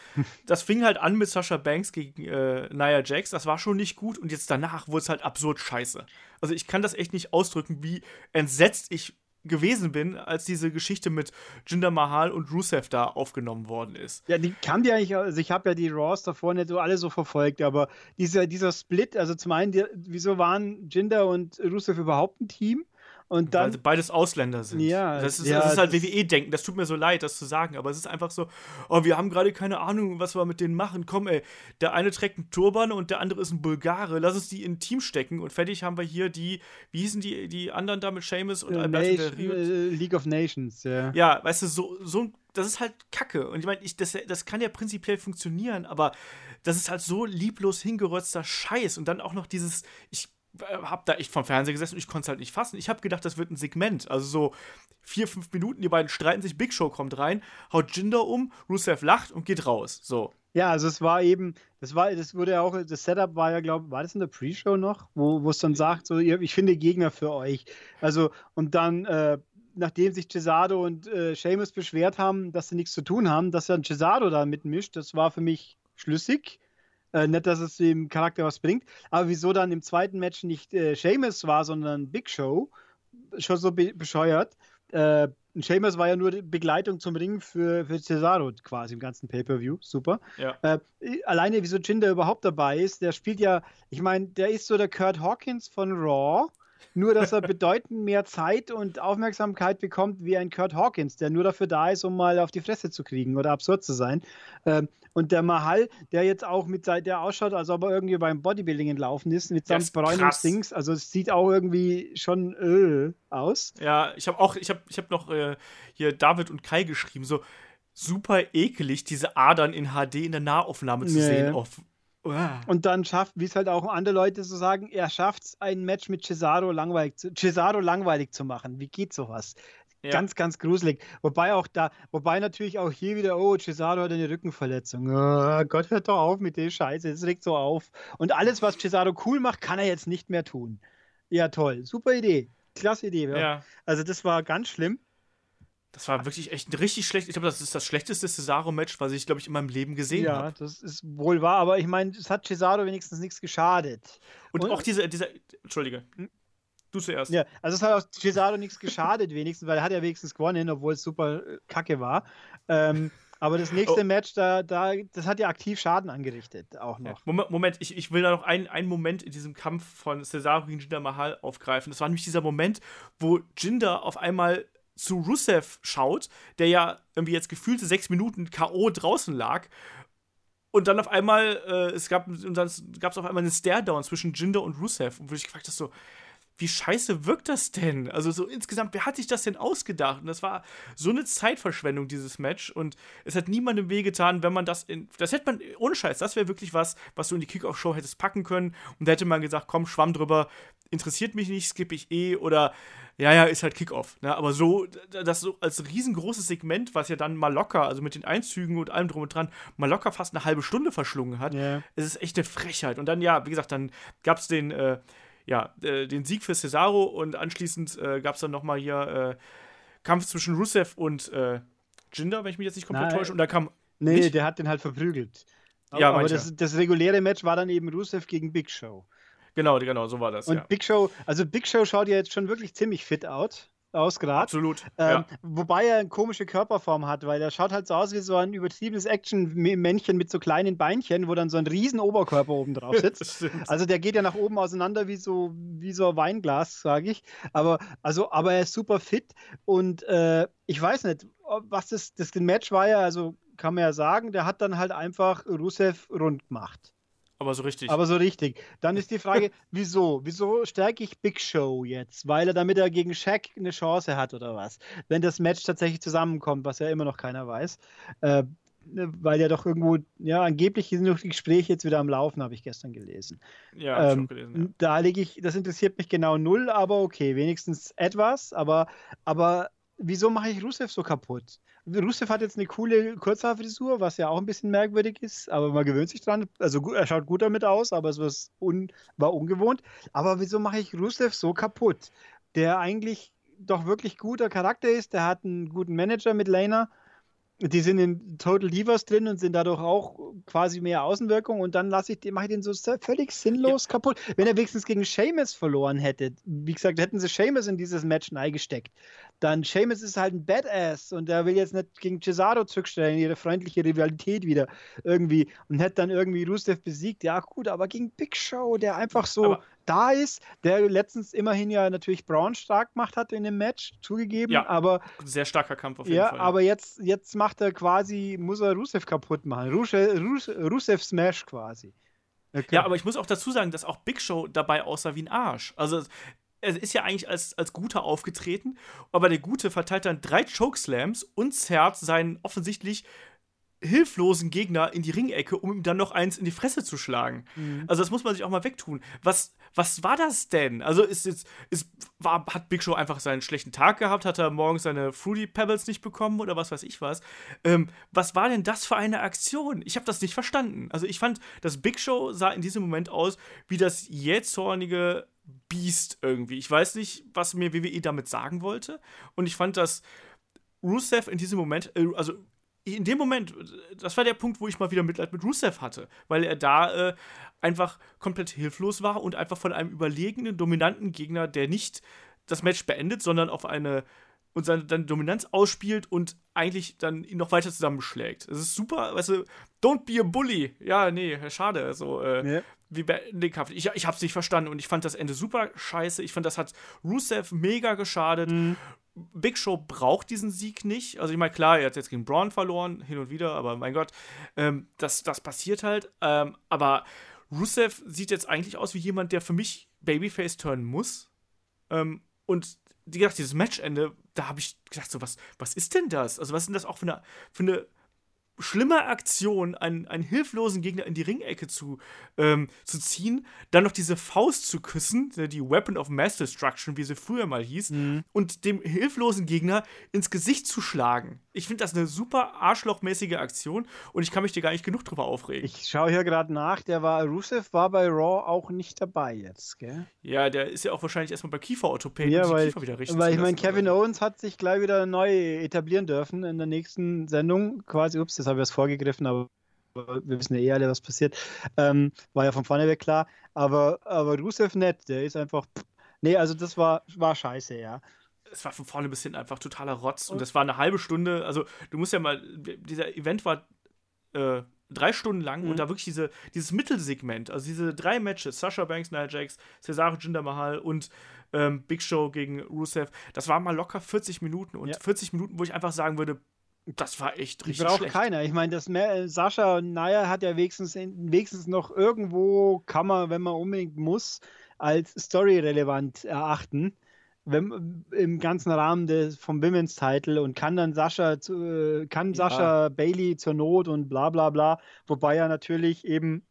das, fing halt an mit Sasha Banks gegen äh, Nia Jax. Das war schon nicht gut. Und jetzt danach wurde es halt absurd scheiße. Also ich kann das echt nicht ausdrücken, wie entsetzt ich gewesen bin, als diese Geschichte mit Jinder Mahal und Rusev da aufgenommen worden ist. Ja, die kam die eigentlich, also ich habe ja die Raws davor nicht so alle so verfolgt, aber dieser, dieser Split, also zum einen, die, wieso waren Jinder und Rusev überhaupt ein Team? Und dann, Weil beides Ausländer sind. Ja, das ist, ja, das ist halt WWE-Denken. Das tut mir so leid, das zu sagen, aber es ist einfach so, oh, wir haben gerade keine Ahnung, was wir mit denen machen. Komm, ey, der eine trägt einen Turban und der andere ist ein Bulgare. Lass uns die in ein Team stecken und fertig haben wir hier die, wie hießen die, die anderen da mit Seamus und äh, Alberto Del Rio? Äh, League of Nations, ja. Ja, weißt du, so, so das ist halt Kacke. Und ich meine, das, das kann ja prinzipiell funktionieren, aber das ist halt so lieblos hingerötzter Scheiß. Und dann auch noch dieses, ich äh, hab da echt vom Fernseher gesessen und ich konnte es halt nicht fassen. Ich habe gedacht, das wird ein Segment. Also so vier, fünf Minuten, die beiden streiten sich, Big Show kommt rein, haut Jinder um, Rusev lacht und geht raus. So. Ja, also es war eben, das war, das wurde ja auch, das Setup war ja, glaube ich, war das in der Pre-Show noch, wo es dann sagt, so, ich finde Gegner für euch. Also, und dann, äh, nachdem sich Cesaro und äh, Seamus beschwert haben, dass sie nichts zu tun haben, dass dann Cesaro da mitmischt, das war für mich schlüssig. Äh, nicht, dass es dem Charakter was bringt. Aber wieso dann im zweiten Match nicht äh, Seamus war, sondern Big Show, schon so be bescheuert. Äh, Seamus war ja nur Begleitung zum Ring für, für Cesaro quasi im ganzen Pay-Per-View. Super. Ja. Äh, alleine, wieso Jinder überhaupt dabei ist, der spielt ja, ich meine, der ist so der Kurt Hawkins von Raw nur, dass er bedeutend mehr Zeit und Aufmerksamkeit bekommt wie ein Kurt Hawkins, der nur dafür da ist, um mal auf die Fresse zu kriegen oder absurd zu sein. Ähm, und der Mahal, der jetzt auch mit der ausschaut, als ob er irgendwie beim Bodybuilding entlaufen ist, mit seinem Bräunungsdings. Also es sieht auch irgendwie schon äh, aus. Ja, ich habe auch, ich habe ich hab noch äh, hier David und Kai geschrieben, so super ekelig, diese Adern in HD in der Nahaufnahme zu nee. sehen auf und dann schafft, wie es halt auch andere Leute so sagen, er schafft es, ein Match mit Cesaro langweilig, zu, Cesaro langweilig zu machen. Wie geht sowas? Ja. Ganz, ganz gruselig. Wobei auch da, wobei natürlich auch hier wieder, oh, Cesaro hat eine Rückenverletzung. Oh Gott, hört doch auf mit der Scheiße, es regt so auf. Und alles, was Cesaro cool macht, kann er jetzt nicht mehr tun. Ja, toll. Super Idee. Klasse Idee. Ja. ja. Also, das war ganz schlimm. Das war wirklich echt ein richtig schlecht. Ich glaube, das ist das schlechteste Cesaro-Match, was ich, glaube ich, in meinem Leben gesehen habe. Ja, das ist wohl wahr, aber ich meine, es hat Cesaro wenigstens nichts geschadet. Und, Und auch diese, dieser, Entschuldige. Hm? Du zuerst. Ja, also es hat auch Cesaro nichts geschadet, wenigstens, weil er hat ja wenigstens gewonnen, obwohl es super äh, kacke war. Ähm, aber das nächste oh. Match, da, da, das hat ja aktiv Schaden angerichtet, auch noch. Moment, Moment ich, ich will da noch einen, einen Moment in diesem Kampf von Cesaro gegen Jinder Mahal aufgreifen. Das war nämlich dieser Moment, wo Jinder auf einmal zu Rusev schaut, der ja irgendwie jetzt gefühlte sechs Minuten K.O. draußen lag. Und dann auf einmal, äh, es gab, und dann gab es auf einmal eine Stare-Down zwischen Jinder und Rusev. Und wo ich gefragt habe, so, wie scheiße wirkt das denn? Also so insgesamt, wer hat sich das denn ausgedacht? Und das war so eine Zeitverschwendung, dieses Match. Und es hat niemandem wehgetan, wenn man das in. Das hätte man, ohne Scheiß, das wäre wirklich was, was du in die Kickoff-Show hättest packen können. Und da hätte man gesagt, komm, schwamm drüber, interessiert mich nicht, skippe ich eh. Oder ja, ja, ist halt Kickoff. Ne? Aber so, das so als riesengroßes Segment, was ja dann mal locker, also mit den Einzügen und allem drum und dran, mal locker fast eine halbe Stunde verschlungen hat, yeah. es ist echt eine Frechheit. Und dann, ja, wie gesagt, dann gab es den. Äh, ja, äh, den Sieg für Cesaro und anschließend äh, gab es dann nochmal hier äh, Kampf zwischen Rusev und äh, Jinder, wenn ich mich jetzt nicht komplett täusche. Und da kam. Nee, nicht? der hat den halt verprügelt. Aber, ja, aber das, das, reguläre Match war dann eben Rusev gegen Big Show. Genau, genau, so war das. Und ja. Big Show, also Big Show schaut ja jetzt schon wirklich ziemlich fit out aus gerade. Absolut. Ähm, ja. Wobei er eine komische Körperform hat, weil er schaut halt so aus wie so ein übertriebenes Action-Männchen mit so kleinen Beinchen, wo dann so ein riesen Oberkörper oben drauf sitzt. also der geht ja nach oben auseinander wie so, wie so ein Weinglas, sage ich. Aber, also, aber er ist super fit und äh, ich weiß nicht, was das, das Match war ja, also kann man ja sagen, der hat dann halt einfach Rusev rund gemacht. Aber so richtig. Aber so richtig. Dann ist die Frage, wieso? Wieso stärke ich Big Show jetzt? Weil er, damit er gegen Shaq eine Chance hat oder was? Wenn das Match tatsächlich zusammenkommt, was ja immer noch keiner weiß. Äh, ne, weil ja doch irgendwo, ja, angeblich sind noch die Gespräche jetzt wieder am Laufen, habe ich gestern gelesen. Ja, ähm, gelesen, ja. Da lege ich, das interessiert mich genau null, aber okay, wenigstens etwas, aber, aber wieso mache ich Rusev so kaputt? Rusev hat jetzt eine coole Kurzhaarfrisur, was ja auch ein bisschen merkwürdig ist, aber man gewöhnt sich dran. Also er schaut gut damit aus, aber es un, war ungewohnt. Aber wieso mache ich Rusev so kaputt? Der eigentlich doch wirklich guter Charakter ist, der hat einen guten Manager mit Lena die sind in Total Divas drin und sind dadurch auch quasi mehr Außenwirkung und dann lasse ich den, mache ich den so völlig sinnlos ja. kaputt. Wenn er wenigstens gegen Seamus verloren hätte, wie gesagt, hätten sie Seamus in dieses Match eingesteckt, dann Seamus ist halt ein Badass und er will jetzt nicht gegen Cesaro zurückstellen, ihre freundliche Rivalität wieder irgendwie und hätte dann irgendwie Rusev besiegt. Ja, gut, aber gegen Big Show, der einfach so aber da ist, der letztens immerhin ja natürlich Braun stark gemacht hat in dem Match, zugegeben, ja, aber sehr starker Kampf auf jeden ja, Fall. Ja, aber jetzt, jetzt macht er quasi, muss er Rusev kaputt machen. Rusev, Rusev Smash quasi. Okay. Ja, aber ich muss auch dazu sagen, dass auch Big Show dabei aussah wie ein Arsch. Also er ist ja eigentlich als, als Guter aufgetreten, aber der Gute verteilt dann drei Chokeslams und zerrt seinen offensichtlich hilflosen Gegner in die Ringecke, um ihm dann noch eins in die Fresse zu schlagen. Mhm. Also das muss man sich auch mal wegtun. Was, was war das denn? Also ist jetzt, ist, war, hat Big Show einfach seinen schlechten Tag gehabt? Hat er morgens seine Fruity Pebbles nicht bekommen oder was weiß ich was? Ähm, was war denn das für eine Aktion? Ich habe das nicht verstanden. Also ich fand, das Big Show sah in diesem Moment aus wie das jähzornige Biest irgendwie. Ich weiß nicht, was mir WWE damit sagen wollte. Und ich fand, dass Rusev in diesem Moment, äh, also in dem Moment, das war der Punkt, wo ich mal wieder Mitleid mit Rusev hatte, weil er da äh, einfach komplett hilflos war und einfach von einem überlegenen, dominanten Gegner, der nicht das Match beendet, sondern auf eine und seine dann Dominanz ausspielt und eigentlich dann ihn noch weiter zusammenschlägt. Das ist super, weißt du, don't be a bully. Ja, nee, schade. Also, äh, ja. wie beenden den Kampf. Ich, ich hab's nicht verstanden und ich fand das Ende super scheiße. Ich fand, das hat Rusev mega geschadet. Mhm. Big Show braucht diesen Sieg nicht. Also ich meine, klar, er hat jetzt gegen Braun verloren, hin und wieder, aber mein Gott, ähm, das, das passiert halt. Ähm, aber Rusev sieht jetzt eigentlich aus wie jemand, der für mich Babyface turnen muss. Ähm, und wie gesagt, dieses Matchende, da habe ich gedacht, so, was, was ist denn das? Also, was ist denn das auch für eine, für eine schlimme Aktion, einen, einen hilflosen Gegner in die Ringecke zu, ähm, zu ziehen, dann noch diese Faust zu küssen, die Weapon of Mass Destruction, wie sie früher mal hieß, mhm. und dem hilflosen Gegner ins Gesicht zu schlagen. Ich finde das eine super arschlochmäßige Aktion und ich kann mich dir gar nicht genug drüber aufregen. Ich schaue hier gerade nach, der war, Rusev war bei Raw auch nicht dabei jetzt, gell? Ja, der ist ja auch wahrscheinlich erstmal bei Kieferorthopäden, ja, um weil, Kiefer wieder richtig Weil ich meine, Kevin Owens hat sich gleich wieder neu etablieren dürfen in der nächsten Sendung, quasi, ups, das habe ich was vorgegriffen, aber wir wissen ja eh alle, was passiert. Ähm, war ja von vorne weg klar. Aber, aber Rusev nett, der ist einfach. Pff, nee, also das war, war scheiße, ja. Es war von vorne bis hinten einfach totaler Rotz. Und das war eine halbe Stunde. Also, du musst ja mal. Dieser Event war. Äh, drei Stunden lang mhm. und da wirklich diese, dieses Mittelsegment, also diese drei Matches, Sasha Banks, Nia Jax, Cesaro Jinder Mahal und ähm, Big Show gegen Rusev, das war mal locker 40 Minuten und ja. 40 Minuten, wo ich einfach sagen würde, das war echt richtig braucht schlecht. keiner. Ich meine, das mehr, Sascha und Naya hat ja wenigstens, wenigstens noch irgendwo, kann man, wenn man unbedingt muss, als storyrelevant erachten. Wenn, Im ganzen Rahmen des, vom Women's Title und kann dann Sascha zu, äh, kann ja. Sascha Bailey zur Not und bla bla bla. Wobei ja natürlich eben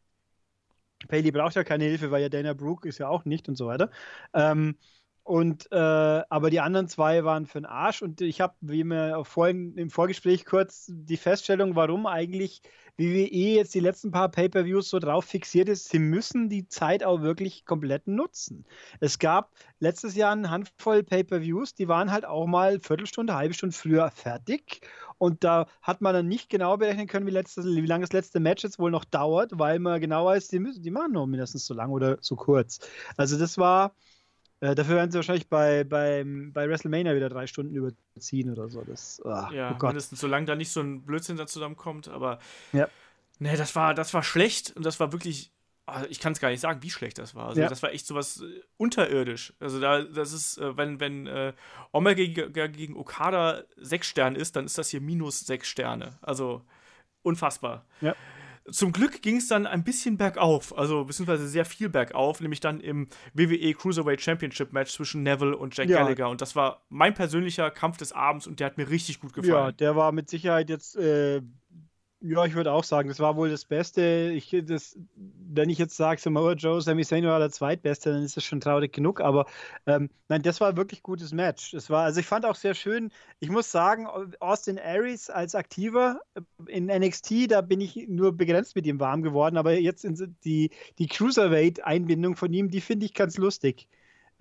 Bailey braucht ja keine Hilfe, weil ja Dana Brooke ist ja auch nicht und so weiter. Ähm, und äh, aber die anderen zwei waren für den Arsch. Und ich habe, wie mir vorhin im Vorgespräch kurz die Feststellung, warum eigentlich WWE jetzt die letzten paar Pay-per-Views so drauf fixiert ist, sie müssen die Zeit auch wirklich komplett nutzen. Es gab letztes Jahr eine Handvoll Pay-per-Views, die waren halt auch mal Viertelstunde, halbe Stunde früher fertig. Und da hat man dann nicht genau berechnen können, wie, letztes, wie lange das letzte Match jetzt wohl noch dauert, weil man genau weiß, die, müssen, die machen nur mindestens so lang oder so kurz. Also das war äh, dafür werden sie wahrscheinlich bei, bei, bei WrestleMania wieder drei Stunden überziehen oder so. Das, oh, ja, oh mindestens, solange da nicht so ein Blödsinn da zusammenkommt. Aber ja. nee, das war, das war schlecht und das war wirklich. Also ich kann es gar nicht sagen, wie schlecht das war. Also ja. das war echt sowas äh, unterirdisch. Also da, das ist, äh, wenn, wenn äh, Omega gegen, gegen Okada sechs Sterne ist, dann ist das hier minus sechs Sterne. Also unfassbar. Ja. Zum Glück ging es dann ein bisschen bergauf, also beziehungsweise sehr viel bergauf, nämlich dann im WWE Cruiserweight Championship Match zwischen Neville und Jack ja. Gallagher. Und das war mein persönlicher Kampf des Abends und der hat mir richtig gut gefallen. Ja, der war mit Sicherheit jetzt äh, Ja, ich würde auch sagen, das war wohl das Beste. Ich, das, wenn ich jetzt sage, Samoa Joe, Sami Zayn war der Zweitbeste, dann ist das schon traurig genug. Aber ähm, nein, das war ein wirklich gutes Match. Das war, also ich fand auch sehr schön. Ich muss sagen, Austin Aries als Aktiver in NXT, da bin ich nur begrenzt mit ihm warm geworden. Aber jetzt die, die Cruiserweight-Einbindung von ihm, die finde ich ganz lustig.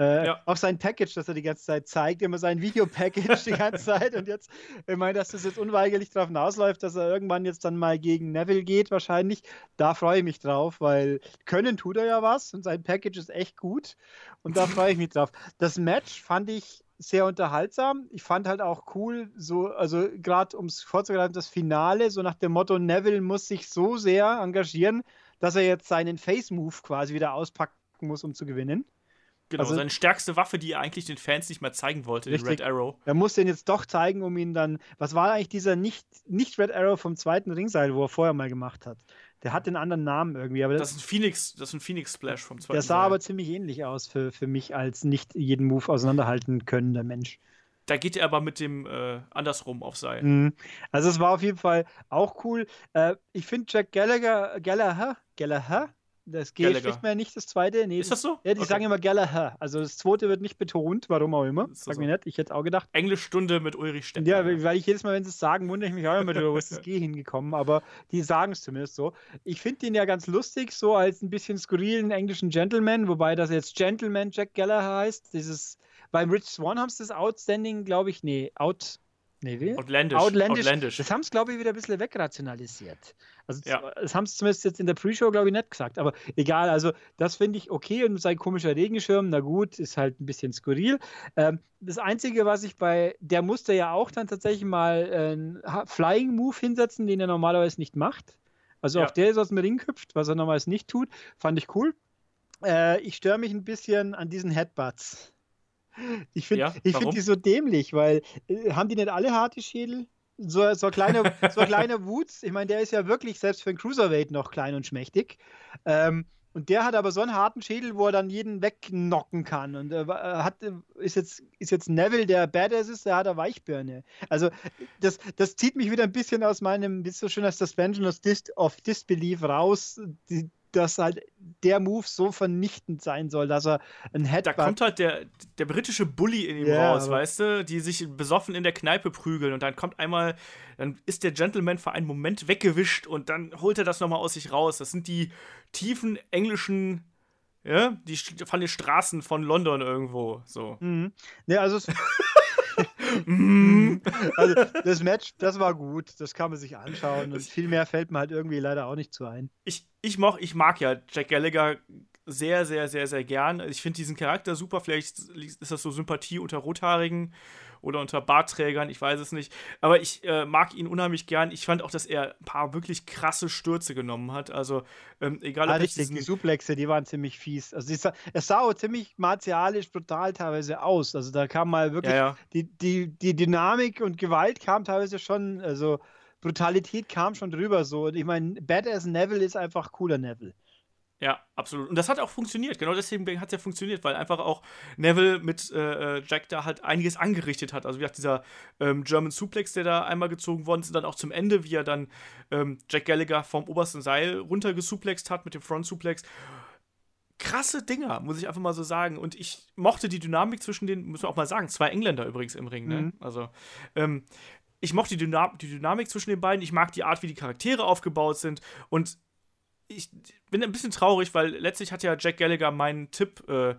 Äh, ja. Auch sein Package, das er die ganze Zeit zeigt, immer sein Videopackage die ganze Zeit. Und jetzt, ich meine, dass das jetzt unweigerlich darauf hinausläuft, dass er irgendwann jetzt dann mal gegen Neville geht, wahrscheinlich. Da freue ich mich drauf, weil können tut er ja was und sein Package ist echt gut. Und da freue ich mich drauf. Das Match fand ich sehr unterhaltsam. Ich fand halt auch cool, so, also gerade um es vorzugreifen, das Finale, so nach dem Motto, Neville muss sich so sehr engagieren, dass er jetzt seinen Face-Move quasi wieder auspacken muss, um zu gewinnen. Genau, also, seine stärkste Waffe, die er eigentlich den Fans nicht mehr zeigen wollte, richtig. den Red Arrow. Er muss den jetzt doch zeigen, um ihn dann. Was war eigentlich dieser nicht, nicht Red Arrow vom zweiten Ringseil, wo er vorher mal gemacht hat? Der hat den anderen Namen irgendwie. Aber das, das ist ein Phoenix, das ist ein Phoenix Splash vom zweiten. Der sah Seil. aber ziemlich ähnlich aus für, für mich als nicht jeden Move auseinanderhalten könnender Mensch. Da geht er aber mit dem äh, andersrum auf Seil. Mhm. Also es war auf jeden Fall auch cool. Äh, ich finde Jack Gallagher, Gallagher, Gallagher, das G Gallagher. spricht man ja nicht, das zweite. Nee, ist das so? Ja, die okay. sagen immer Gallagher. Also das zweite wird nicht betont, warum auch immer. Sag so. mir nicht, ich hätte auch gedacht. Englischstunde mit Ulrich Stettner. Ja, weil ich jedes Mal, wenn sie es sagen, wundere ich mich auch immer, wo ist das G hingekommen. Aber die sagen es zumindest so. Ich finde den ja ganz lustig, so als ein bisschen skurrilen englischen Gentleman, wobei das jetzt Gentleman Jack Gallagher heißt. Dieses, beim Rich Swan haben sie das Outstanding, glaube ich, nee, Out. Nee, wie? Outlandish. Outlandish. Outlandish. Das haben es, glaube ich, wieder ein bisschen wegrationalisiert. Also, ja. das haben sie zumindest jetzt in der Pre-Show, glaube ich, nicht gesagt. Aber egal, also, das finde ich okay. Und sein komischer Regenschirm, na gut, ist halt ein bisschen skurril. Ähm, das Einzige, was ich bei, der musste ja auch dann tatsächlich mal einen Flying Move hinsetzen, den er normalerweise nicht macht. Also, ja. auch der ist aus dem Ring hüpft, was er normalerweise nicht tut. Fand ich cool. Äh, ich störe mich ein bisschen an diesen Headbutts. Ich finde ja, find die so dämlich, weil äh, haben die nicht alle harte Schädel? So, so kleine, so kleine Woods, ich meine, der ist ja wirklich selbst für einen Cruiserweight noch klein und schmächtig. Ähm, und der hat aber so einen harten Schädel, wo er dann jeden wegknocken kann. Und äh, hat, ist, jetzt, ist jetzt Neville, der Badass ist, der hat eine Weichbirne. Also, das, das zieht mich wieder ein bisschen aus meinem, wie so schön als Suspension of, Dis of Disbelief raus. Die, dass halt der Move so vernichtend sein soll, dass er ein Headbutt... Da kommt halt der, der britische Bully in ihm yeah, raus, weißt du? Die sich besoffen in der Kneipe prügeln und dann kommt einmal, dann ist der Gentleman für einen Moment weggewischt und dann holt er das nochmal aus sich raus. Das sind die tiefen englischen ja, die von den Straßen von London irgendwo, so. Mhm. Ja, also Mhm. also das Match, das war gut, das kann man sich anschauen und viel mehr fällt mir halt irgendwie leider auch nicht zu ein. Ich, ich, moch, ich mag ja Jack Gallagher sehr, sehr, sehr, sehr gern. Ich finde diesen Charakter super, vielleicht ist das so Sympathie unter Rothaarigen oder unter Bartträgern, ich weiß es nicht. Aber ich äh, mag ihn unheimlich gern. Ich fand auch, dass er ein paar wirklich krasse Stürze genommen hat. Also, ähm, egal ob ah, richtig, die Suplexe, die waren ziemlich fies. Also, sah, es sah auch ziemlich martialisch brutal teilweise aus. Also, da kam mal wirklich ja, ja. Die, die, die Dynamik und Gewalt kam teilweise schon, also Brutalität kam schon drüber. So. Und ich meine, Badass Neville ist einfach cooler Neville. Ja, absolut. Und das hat auch funktioniert. Genau deswegen hat es ja funktioniert, weil einfach auch Neville mit äh, äh, Jack da halt einiges angerichtet hat. Also wie gesagt, dieser ähm, German Suplex, der da einmal gezogen worden ist, und dann auch zum Ende, wie er dann ähm, Jack Gallagher vom obersten Seil runtergesuplext hat mit dem Front Suplex. Krasse Dinger, muss ich einfach mal so sagen. Und ich mochte die Dynamik zwischen den, muss man auch mal sagen, zwei Engländer übrigens im Ring, ne? Mhm. Also, ähm, ich mochte die, Dynam die Dynamik zwischen den beiden. Ich mag die Art, wie die Charaktere aufgebaut sind. Und ich bin ein bisschen traurig, weil letztlich hat ja Jack Gallagher meinen Tipp, äh,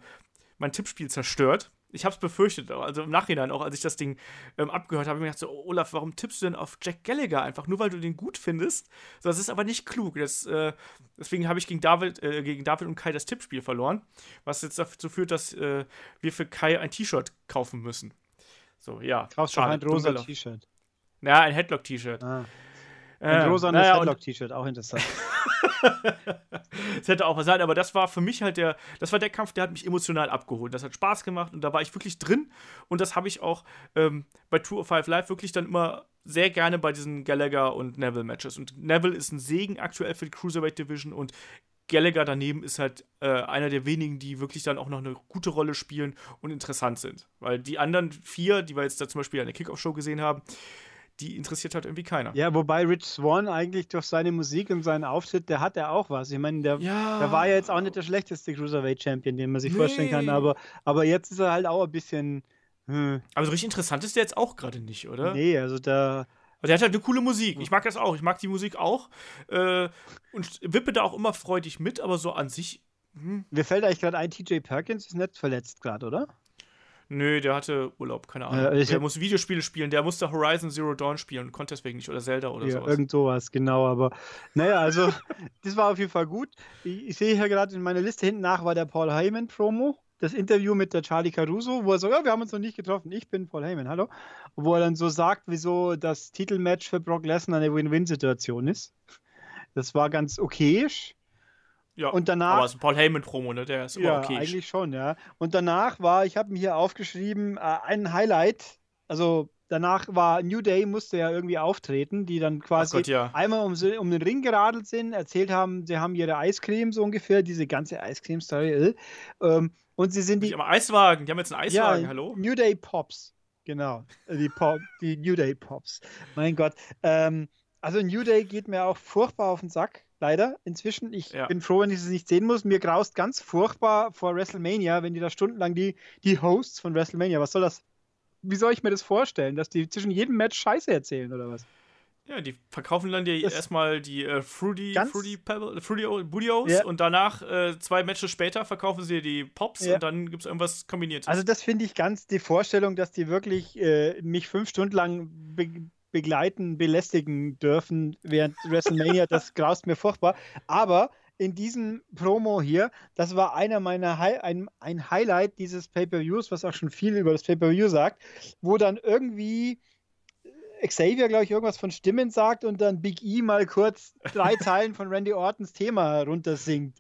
mein Tippspiel zerstört. Ich habe es befürchtet, also im Nachhinein auch, als ich das Ding ähm, abgehört habe, habe ich mir gedacht, so, oh, Olaf, warum tippst du denn auf Jack Gallagher einfach? Nur weil du den gut findest? So, das ist aber nicht klug. Das, äh, deswegen habe ich gegen David, äh, gegen David und Kai das Tippspiel verloren, was jetzt dazu führt, dass äh, wir für Kai ein T-Shirt kaufen müssen. So, ja. Kaufst du ein rosa T-Shirt? Ja, ein Headlock-T-Shirt. Ah. Ein rosanes naja, Headlock-T-Shirt, auch interessant. das hätte auch was sein, aber das war für mich halt der, das war der Kampf, der hat mich emotional abgeholt. Das hat Spaß gemacht und da war ich wirklich drin und das habe ich auch ähm, bei Tour of Five Live wirklich dann immer sehr gerne bei diesen Gallagher und Neville Matches. Und Neville ist ein Segen aktuell für die Cruiserweight Division und Gallagher daneben ist halt äh, einer der wenigen, die wirklich dann auch noch eine gute Rolle spielen und interessant sind. Weil die anderen vier, die wir jetzt da zum Beispiel an der Kickoff-Show gesehen haben, die interessiert halt irgendwie keiner. Ja, wobei Rich Swan eigentlich durch seine Musik und seinen Auftritt, der hat ja auch was. Ich meine, der, ja. der war ja jetzt auch nicht der schlechteste Cruiserweight-Champion, den man sich nee. vorstellen kann, aber, aber jetzt ist er halt auch ein bisschen. Hm. Aber so richtig interessant ist der jetzt auch gerade nicht, oder? Nee, also da. Aber der hat halt eine coole Musik. Ich mag das auch. Ich mag die Musik auch. Äh, und wippe da auch immer freudig mit, aber so an sich. Hm. Mir fällt eigentlich gerade ein, TJ Perkins ist nicht verletzt gerade, oder? Nö, der hatte Urlaub, keine Ahnung. Äh, der muss Videospiele spielen, der musste Horizon Zero Dawn spielen und konnte deswegen nicht. Oder Zelda oder ja, sowas. Irgend sowas, genau. Aber naja, also, das war auf jeden Fall gut. Ich, ich sehe hier gerade in meiner Liste hinten nach war der Paul Heyman Promo. Das Interview mit der Charlie Caruso, wo er so, ja, wir haben uns noch nicht getroffen. Ich bin Paul Heyman, hallo. Wo er dann so sagt, wieso das Titelmatch für Brock Lesnar eine Win-Win-Situation ist. Das war ganz okayisch. Ja, und danach, aber es ist ein Paul Heyman-Promo, ne? Der ist immer ja, okay. eigentlich schon, ja. Und danach war, ich habe mir hier aufgeschrieben, äh, ein Highlight. Also danach war New Day, musste ja irgendwie auftreten, die dann quasi Gott, ja. einmal um, um, den Ring geradelt sind, erzählt haben, sie haben ihre Eiscreme so ungefähr, diese ganze Eiscreme-Story. Äh. Ähm, und sie sind die. Aber Eiswagen, die haben jetzt einen Eiswagen, ja, hallo? New Day Pops. Genau. Die, Pop, die New Day Pops. Mein Gott. Ähm, also New Day geht mir auch furchtbar auf den Sack leider inzwischen. Ich ja. bin froh, wenn ich es nicht sehen muss. Mir graust ganz furchtbar vor WrestleMania, wenn die da stundenlang die, die Hosts von WrestleMania, was soll das? Wie soll ich mir das vorstellen, dass die zwischen jedem Match Scheiße erzählen oder was? Ja, die verkaufen dann dir erstmal die äh, Fruity, Fruity, Pebble, Fruity Budios ja. und danach äh, zwei Matches später verkaufen sie die Pops ja. und dann gibt es irgendwas Kombiniertes. Also das finde ich ganz die Vorstellung, dass die wirklich äh, mich fünf Stunden lang begleiten, belästigen dürfen während WrestleMania. Das graust mir furchtbar. Aber in diesem Promo hier, das war einer meiner Hi ein, ein Highlight dieses Pay-per-Views, was auch schon viel über das Pay-per-View sagt, wo dann irgendwie Xavier, glaube ich, irgendwas von Stimmen sagt und dann Big E mal kurz drei Zeilen von Randy Ortons Thema runtersingt.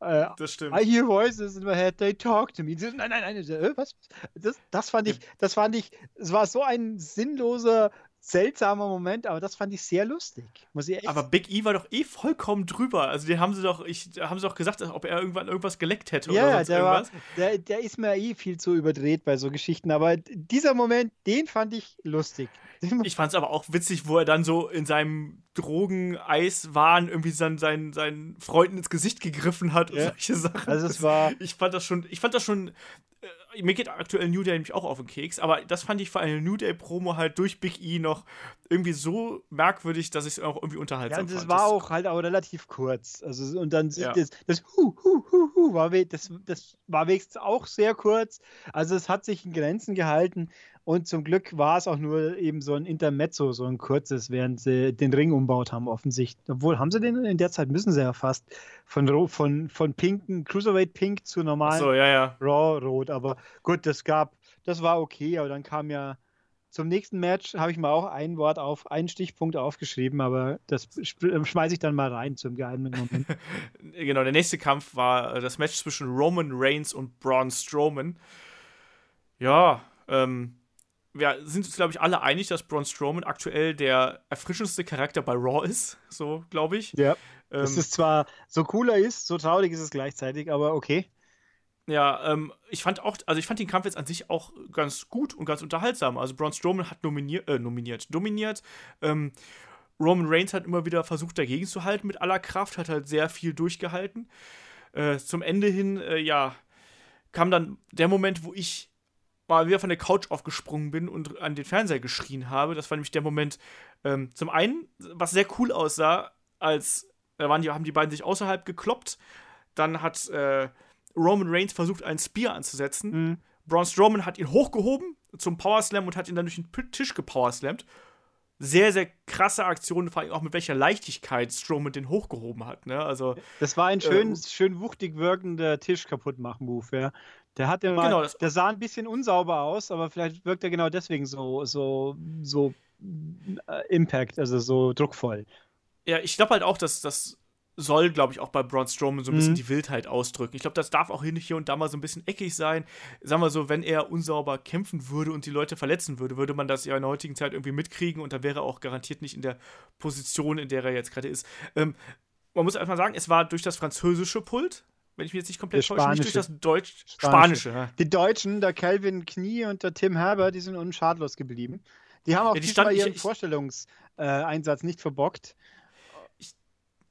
Äh, das stimmt. I hear voices in my head, they talk to me. Nein, nein, nein, äh, was? Das, das fand ich, das fand ich, es war so ein sinnloser seltsamer Moment, aber das fand ich sehr lustig. Muss ich echt aber Big E war doch eh vollkommen drüber. Also den haben sie doch, ich, haben sie doch gesagt, ob er irgendwann irgendwas geleckt hätte ja, oder sonst der irgendwas. War, der, der ist mir eh viel zu überdreht bei so Geschichten, aber dieser Moment, den fand ich lustig. Ich fand es aber auch witzig, wo er dann so in seinem Drogen-Eiswahn irgendwie seinen, seinen, seinen Freunden ins Gesicht gegriffen hat und ja. solche Sachen. Also es war. Ich fand das schon, ich fand das schon äh, mir geht aktuell New Day nämlich auch auf den Keks, aber das fand ich für eine New Day-Promo halt durch Big E noch irgendwie so merkwürdig, dass ich es auch irgendwie unterhaltsam ja, und das war auch halt auch relativ kurz. Also, und dann ja. das, das Hu, Hu, Hu, Hu war, das, das war wenigstens auch sehr kurz. Also es hat sich in Grenzen gehalten. Und zum Glück war es auch nur eben so ein Intermezzo, so ein kurzes, während sie den Ring umbaut haben, offensichtlich. Obwohl, haben sie den in der Zeit, müssen sie ja fast von, von, von pinken, Cruiserweight Pink zu normalen so, ja, ja. Raw Rot. Aber gut, das gab, das war okay, aber dann kam ja zum nächsten Match habe ich mal auch ein Wort auf, einen Stichpunkt aufgeschrieben, aber das schmeiße ich dann mal rein zum geheimen Moment. genau, der nächste Kampf war das Match zwischen Roman Reigns und Braun Strowman. Ja, ähm, wir sind uns, glaube ich, alle einig, dass Braun Strowman aktuell der erfrischendste Charakter bei Raw ist. So, glaube ich. Ja. Ähm, dass es zwar so cooler ist, so traurig ist es gleichzeitig, aber okay. Ja, ähm, ich fand auch, also ich fand den Kampf jetzt an sich auch ganz gut und ganz unterhaltsam. Also Braun Strowman hat nominiert, äh, nominiert, dominiert. Ähm, Roman Reigns hat immer wieder versucht, dagegen zu halten mit aller Kraft, hat halt sehr viel durchgehalten. Äh, zum Ende hin, äh, ja, kam dann der Moment, wo ich mal wieder von der Couch aufgesprungen bin und an den Fernseher geschrien habe. Das war nämlich der Moment, ähm, zum einen, was sehr cool aussah, als da waren die, haben die beiden sich außerhalb gekloppt. Dann hat äh, Roman Reigns versucht, einen Spear anzusetzen. Mhm. Braun Strowman hat ihn hochgehoben zum Powerslam und hat ihn dann durch den Tisch gepowerslammt. Sehr, sehr krasse Aktion, vor allem auch mit welcher Leichtigkeit Strowman den hochgehoben hat. Ne? Also, das war ein schön, äh, schön wuchtig wirkender Tisch kaputt machen Move, ja. Der hat mal, genau, der sah ein bisschen unsauber aus, aber vielleicht wirkt er genau deswegen so, so, so äh, Impact, also so druckvoll. Ja, ich glaube halt auch, dass das soll, glaube ich, auch bei Braun Strowman so ein bisschen mhm. die Wildheit ausdrücken. Ich glaube, das darf auch hier und da mal so ein bisschen eckig sein. Sagen wir so, wenn er unsauber kämpfen würde und die Leute verletzen würde, würde man das ja in der heutigen Zeit irgendwie mitkriegen und da wäre er auch garantiert nicht in der Position, in der er jetzt gerade ist. Ähm, man muss einfach sagen, es war durch das französische Pult, wenn ich mich jetzt nicht komplett täusche, nicht durch das Deutsch Spanische. Spanische ja. Die Deutschen, der Calvin Knie und der Tim Herbert, die sind unschadlos geblieben. Die haben auch Ja, die diesmal ihren Vorstellungseinsatz nicht verbockt.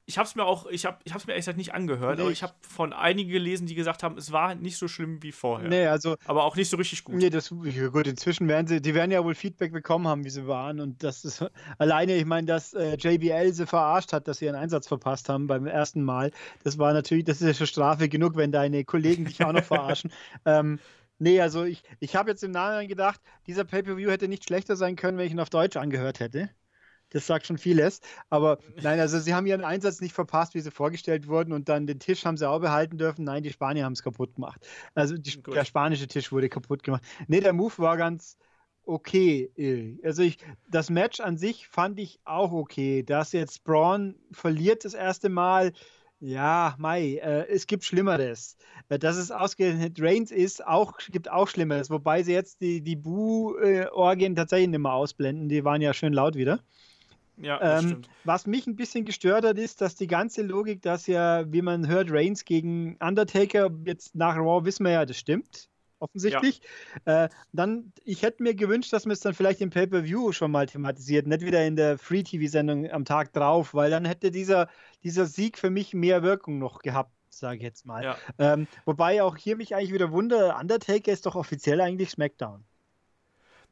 Ich habe es mir auch, ich habe ich hab's mir ehrlich gesagt nicht angehört, Nee, aber ich- habe von einigen gelesen, die gesagt haben, es war nicht so schlimm wie vorher. Nee, also Aber auch nicht so richtig gut. Nee, das, gut, inzwischen werden sie, die werden ja wohl Feedback bekommen haben, wie sie waren. Und das ist alleine, ich meine, dass äh, JBL sie verarscht hat, dass sie ihren Einsatz verpasst haben beim ersten Mal. Das war natürlich, das ist ja schon Strafe genug, wenn deine Kollegen dich auch noch verarschen. Ähm, nee, also ich, ich habe jetzt im Nachhinein gedacht, dieser Pay-Per-View hätte nicht schlechter sein können, wenn ich ihn auf Deutsch angehört hätte. Das sagt schon vieles. Aber nein, also sie haben ihren Einsatz nicht verpasst, wie sie vorgestellt wurden. Und dann den Tisch haben sie auch behalten dürfen. Nein, die Spanier haben es kaputt gemacht. Also die, der spanische Tisch wurde kaputt gemacht. Nee, der Move war ganz okay. äh. Also ich, das Match an sich fand ich auch okay. Dass jetzt Braun verliert das erste Mal. Ja, Mai, äh, es gibt Schlimmeres. Äh, dass es ausgerechnet Reigns ist, auch, gibt auch Schlimmeres. Wobei sie jetzt die, die Bu-Orgien tatsächlich nicht mehr ausblenden. Die waren ja schön laut wieder. Ja, das Ähm, stimmt. was mich ein bisschen gestört hat, ist, dass die ganze Logik, dass ja, wie man hört, Reigns gegen Undertaker, jetzt nach Raw wissen wir ja, das stimmt. Offensichtlich. Äh, dann, ich hätte mir gewünscht, dass man es dann vielleicht im Pay-Per-View schon mal thematisiert, nicht wieder in der Free-TV-Sendung am Tag drauf, weil dann hätte dieser, dieser Sieg für mich mehr Wirkung noch gehabt, sage ich jetzt mal. Ja. Ähm, wobei auch hier mich eigentlich wieder wundere, Undertaker ist doch offiziell eigentlich SmackDown.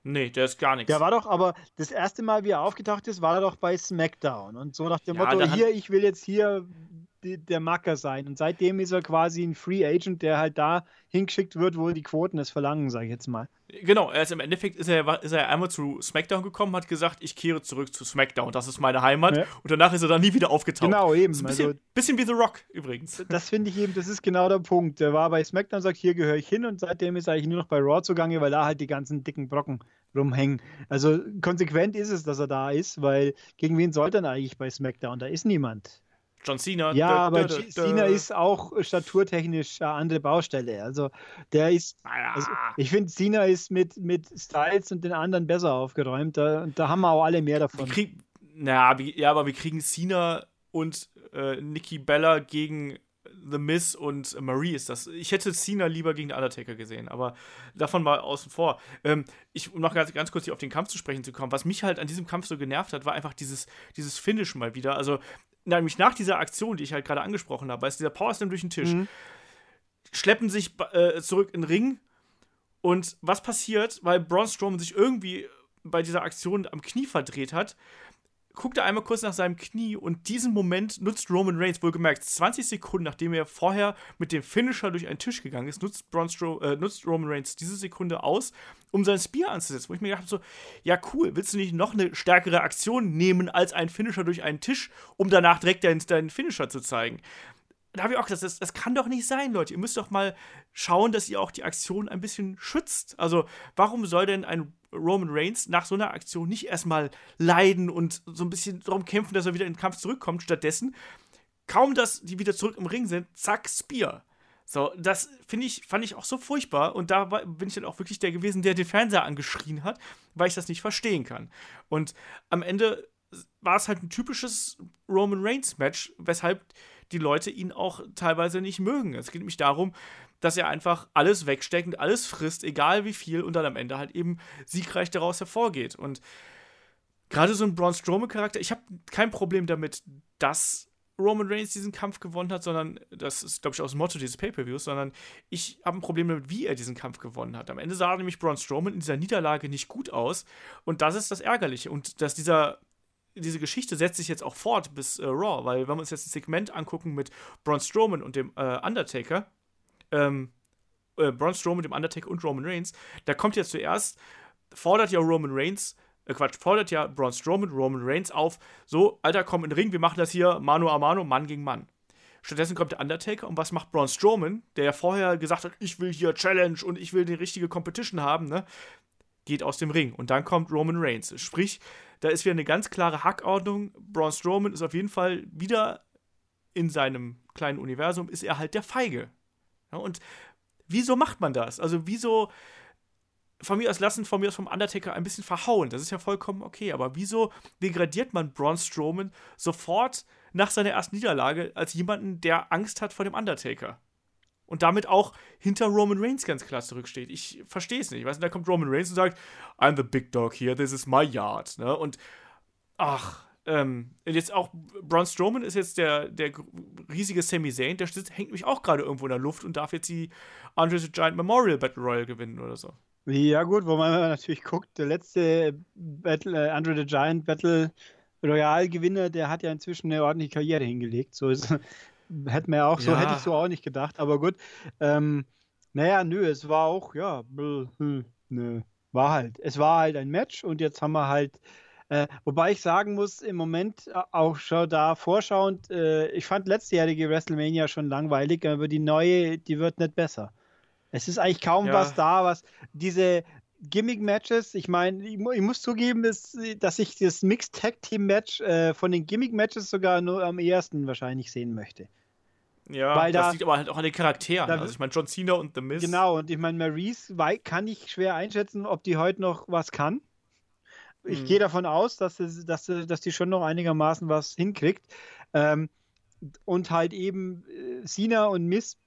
Nee, der ist gar nichts. Der war doch, aber das erste Mal, wie er aufgetaucht ist, war er doch bei SmackDown. Und so nach dem Ja, Motto, hier, ich will jetzt hier der Macker sein. Und seitdem ist er quasi ein Free Agent, der halt da hingeschickt wird, wo die Quoten es verlangen, sage ich jetzt mal. Genau, er ist im Endeffekt ist er, ist er einmal zu SmackDown gekommen, hat gesagt, ich kehre zurück zu SmackDown, das ist meine Heimat. Ja. Und danach ist er dann nie wieder aufgetaucht. Genau, eben. Ein bisschen, Also, bisschen wie The Rock übrigens. das finde ich eben, das ist genau der Punkt. Der war bei SmackDown, sagt, hier gehöre ich hin und seitdem ist er eigentlich nur noch bei Raw zugange, weil da halt die ganzen dicken Brocken rumhängen. Also konsequent ist es, dass er da ist, weil gegen wen sollte er eigentlich bei SmackDown? Da ist niemand. John Cena. Ja, aber. Cena ist auch staturtechnisch eine andere Baustelle. Also der ist, also ich finde, Cena ist mit, mit Styles und den anderen besser aufgeräumt. Da, da haben wir auch alle mehr wir davon. kriegen, na, ja, aber wir kriegen Cena und äh, Nikki Bella gegen The Miz und Marie ist das. Ich hätte Cena lieber gegen den Undertaker gesehen, aber davon mal außen vor. Ähm, ich, um noch ganz, ganz kurz hier auf den Kampf zu sprechen zu kommen, was mich halt an diesem Kampf so genervt hat, war einfach dieses, dieses Finish mal wieder. Also, nämlich nach dieser Aktion, die ich halt gerade angesprochen habe, ist dieser Powerslam durch den Tisch, Mhm. schleppen sich äh, zurück in den Ring und was passiert, weil Braun Strowman sich irgendwie bei dieser Aktion am Knie verdreht hat, guckt er einmal kurz nach seinem Knie und diesen Moment nutzt Roman Reigns, wohlgemerkt 20 Sekunden, nachdem er vorher mit dem Finisher durch einen Tisch gegangen ist, nutzt, Braun Strow äh, nutzt Roman Reigns diese Sekunde aus, um sein Spear anzusetzen. Wo ich mir gedacht habe, so, ja cool, willst du nicht noch eine stärkere Aktion nehmen als ein Finisher durch einen Tisch, um danach direkt deinen, deinen Finisher zu zeigen? da habe ich auch gesagt, das, das kann doch nicht sein, Leute. Ihr müsst doch mal schauen, dass ihr auch die Aktion ein bisschen schützt. Also, warum soll denn ein Roman Reigns nach so einer Aktion nicht erstmal leiden und so ein bisschen darum kämpfen, dass er wieder in den Kampf zurückkommt? Stattdessen, kaum dass die wieder zurück im Ring sind, zack, Spear. So, das finde ich, fand ich auch so furchtbar. Und da bin ich dann auch wirklich der gewesen, der den Fernseher angeschrien hat, weil ich das nicht verstehen kann. Und am Ende war es halt ein typisches Roman Reigns-Match, weshalb die Leute ihn auch teilweise nicht mögen. Es geht nämlich darum, dass er einfach alles wegsteckt und alles frisst, egal wie viel, und dann am Ende halt eben siegreich daraus hervorgeht. Und gerade so ein Braun Strowman-Charakter, ich habe kein Problem damit, dass Roman Reigns diesen Kampf gewonnen hat, sondern das ist, glaube ich, auch das Motto dieses Pay-Per-Views, sondern ich habe ein Problem damit, wie er diesen Kampf gewonnen hat. Am Ende sah nämlich Braun Strowman in dieser Niederlage nicht gut aus und das ist das Ärgerliche. Und dass dieser diese Geschichte setzt sich jetzt auch fort bis äh, Raw, weil wenn wir uns jetzt ein Segment angucken mit Braun Strowman und dem äh, Undertaker, ähm, äh, Braun Strowman, dem Undertaker und Roman Reigns, da kommt ja zuerst, fordert ja Roman Reigns, äh, Quatsch, fordert ja Braun Strowman, Roman Reigns auf, so, Alter, komm in den Ring, wir machen das hier Mano a Mano, Mann gegen Mann. Stattdessen kommt der Undertaker und was macht Braun Strowman, der ja vorher gesagt hat, ich will hier Challenge und ich will die richtige Competition haben, ne? Geht aus dem Ring und dann kommt Roman Reigns. Sprich, da ist wieder eine ganz klare Hackordnung. Braun Strowman ist auf jeden Fall wieder in seinem kleinen Universum, ist er halt der Feige. Ja, und wieso macht man das? Also, wieso von mir aus lassen, von mir aus vom Undertaker ein bisschen verhauen? Das ist ja vollkommen okay, aber wieso degradiert man Braun Strowman sofort nach seiner ersten Niederlage als jemanden, der Angst hat vor dem Undertaker? und damit auch hinter Roman Reigns ganz klar zurücksteht. Ich verstehe es nicht. Weißt du, da kommt Roman Reigns und sagt, I'm the big dog here, this is my yard. Ne? Und ach, ähm, jetzt auch Braun Strowman ist jetzt der, der riesige Sami Zayn, der sitzt, hängt mich auch gerade irgendwo in der Luft und darf jetzt die Andre the Giant Memorial Battle Royale gewinnen oder so. Ja, gut, wo man natürlich guckt, der letzte Battle, äh, Andre the Giant Battle Royale-Gewinner, der hat ja inzwischen eine ordentliche Karriere hingelegt. So ist, hätte man ja auch so, ja. hätte ich so auch nicht gedacht, aber gut. Ähm, naja, nö, es war auch, ja, hm, nö, war halt. Es war halt ein Match und jetzt haben wir halt äh, wobei ich sagen muss, im Moment äh, auch schon da vorschauend, äh, ich fand letztjährige WrestleMania schon langweilig, aber die neue, die wird nicht besser. Es ist eigentlich kaum ja. was da, was diese Gimmick-Matches, ich meine, ich, ich, muss zugeben, dass, dass ich das Mixed Tag Team Match äh, von den Gimmick-Matches sogar nur am ersten wahrscheinlich sehen möchte. Ja, Weil das da, liegt aber halt auch an den Charakteren. Da, also ich meine, John Cena und The Miz. Genau, und ich meine, Maurice kann ich schwer einschätzen, ob die heute noch was kann. Ich mhm. gehe davon aus, dass, es, dass, dass die schon noch einigermaßen was hinkriegt. Ähm, und halt eben äh, Sina und Miss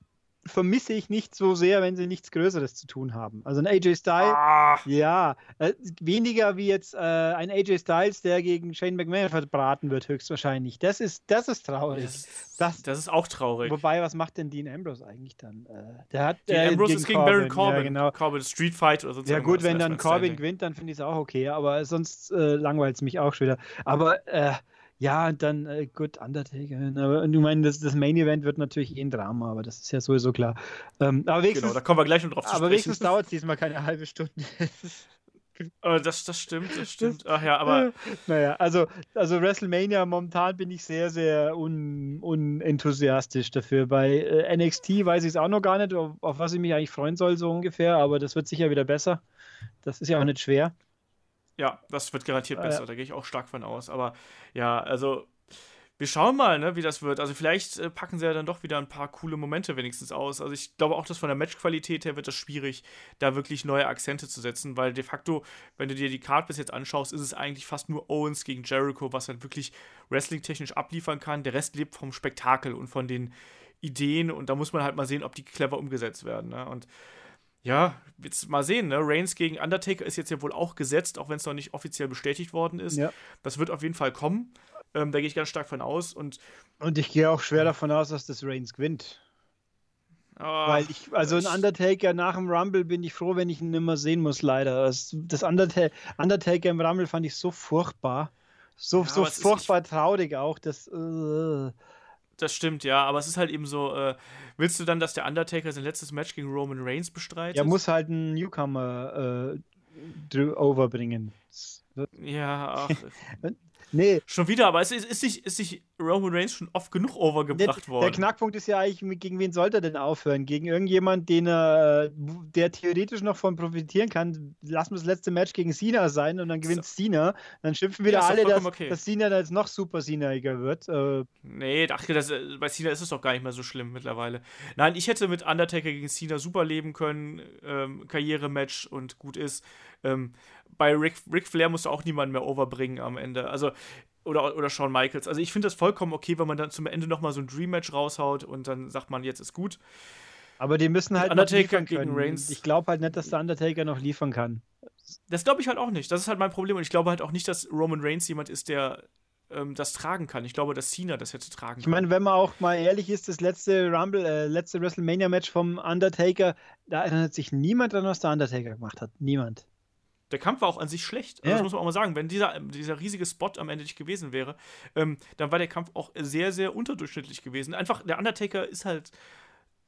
vermisse ich nicht so sehr, wenn sie nichts Größeres zu tun haben. Also ein AJ Styles, ah. ja, äh, weniger wie jetzt äh, ein AJ Styles, der gegen Shane McMahon verbraten wird, höchstwahrscheinlich. Das ist, das ist traurig. Das, das, das ist auch traurig. Wobei, was macht denn Dean Ambrose eigentlich dann? Äh, der hat, Dean äh, Ambrose gegen ist gegen Baron Corbin. Ja, genau. Corbin Street Fight oder so. Ja gut, wenn dann Corbin gewinnt, dann finde ich es auch okay, aber sonst äh, langweilt es mich auch schon wieder. Aber äh, ja, und dann, äh, gut, Undertaker. Aber, und du meinst, das, das Main Event wird natürlich eh ein Drama, aber das ist ja sowieso klar. Ähm, aber genau, da kommen wir gleich noch drauf zu Aber wenigstens dauert es diesmal keine halbe Stunde. oh, das, das stimmt, das stimmt. Ach ja, aber. naja, also, also WrestleMania momentan bin ich sehr, sehr un, unenthusiastisch dafür. Bei äh, NXT weiß ich es auch noch gar nicht, auf, auf was ich mich eigentlich freuen soll, so ungefähr, aber das wird sicher wieder besser. Das ist ja auch nicht schwer. Ja, das wird garantiert besser, ja. da gehe ich auch stark von aus. Aber ja, also wir schauen mal, ne, wie das wird. Also vielleicht äh, packen sie ja dann doch wieder ein paar coole Momente wenigstens aus. Also ich glaube auch, dass von der Matchqualität her wird das schwierig, da wirklich neue Akzente zu setzen, weil de facto, wenn du dir die Card bis jetzt anschaust, ist es eigentlich fast nur Owens gegen Jericho, was dann wirklich wrestling-technisch abliefern kann. Der Rest lebt vom Spektakel und von den Ideen und da muss man halt mal sehen, ob die clever umgesetzt werden. Ne? Und ja, jetzt mal sehen, ne? Reigns gegen Undertaker ist jetzt ja wohl auch gesetzt, auch wenn es noch nicht offiziell bestätigt worden ist. Ja. Das wird auf jeden Fall kommen. Ähm, da gehe ich ganz stark von aus. Und, und ich gehe auch schwer davon aus, dass das Reigns gewinnt. Oh, Weil ich, also ein Undertaker nach dem Rumble bin ich froh, wenn ich ihn immer sehen muss, leider. Das, das Undertaker, Undertaker im Rumble fand ich so furchtbar. So, ja, so furchtbar traurig auch. Das, uh, das stimmt, ja, aber es ist halt eben so, äh, willst du dann, dass der Undertaker sein letztes Match gegen Roman Reigns bestreitet? Er muss halt einen Newcomer äh, overbringen. Ja, ach. Nee. Schon wieder, aber es ist, ist, sich, ist sich Roman Reigns schon oft genug overgebracht der, worden. Der Knackpunkt ist ja eigentlich, gegen wen sollte er denn aufhören? Gegen irgendjemand, den er, der theoretisch noch von profitieren kann. Lass uns das letzte Match gegen Cena sein und dann gewinnt so. Cena. Dann schimpfen wieder ja, alle, dass, okay. dass Cena jetzt noch super Cena-iger wird. Äh, nee, ach, das, bei Cena ist es doch gar nicht mehr so schlimm mittlerweile. Nein, ich hätte mit Undertaker gegen Cena super leben können. Ähm, Karrierematch und gut ist. Ähm, bei Ric, Ric Flair musst du auch niemanden mehr overbringen am Ende. Also, oder, oder Shawn Michaels. Also ich finde das vollkommen okay, wenn man dann zum Ende nochmal so ein Dream-Match raushaut und dann sagt man, jetzt ist gut. Aber die müssen halt Undertaker gegen Reigns. Ich glaube halt nicht, dass der Undertaker noch liefern kann. Das glaube ich halt auch nicht. Das ist halt mein Problem. Und ich glaube halt auch nicht, dass Roman Reigns jemand ist, der ähm, das tragen kann. Ich glaube, dass Cena das hätte tragen können. Ich meine, wenn man auch mal ehrlich ist, das letzte Rumble, äh, letzte WrestleMania-Match vom Undertaker, da erinnert sich niemand an, was der Undertaker gemacht hat. Niemand der Kampf war auch an sich schlecht. Also ja. Das muss man auch mal sagen. Wenn dieser, dieser riesige Spot am Ende nicht gewesen wäre, ähm, dann war der Kampf auch sehr, sehr unterdurchschnittlich gewesen. Einfach, der Undertaker ist halt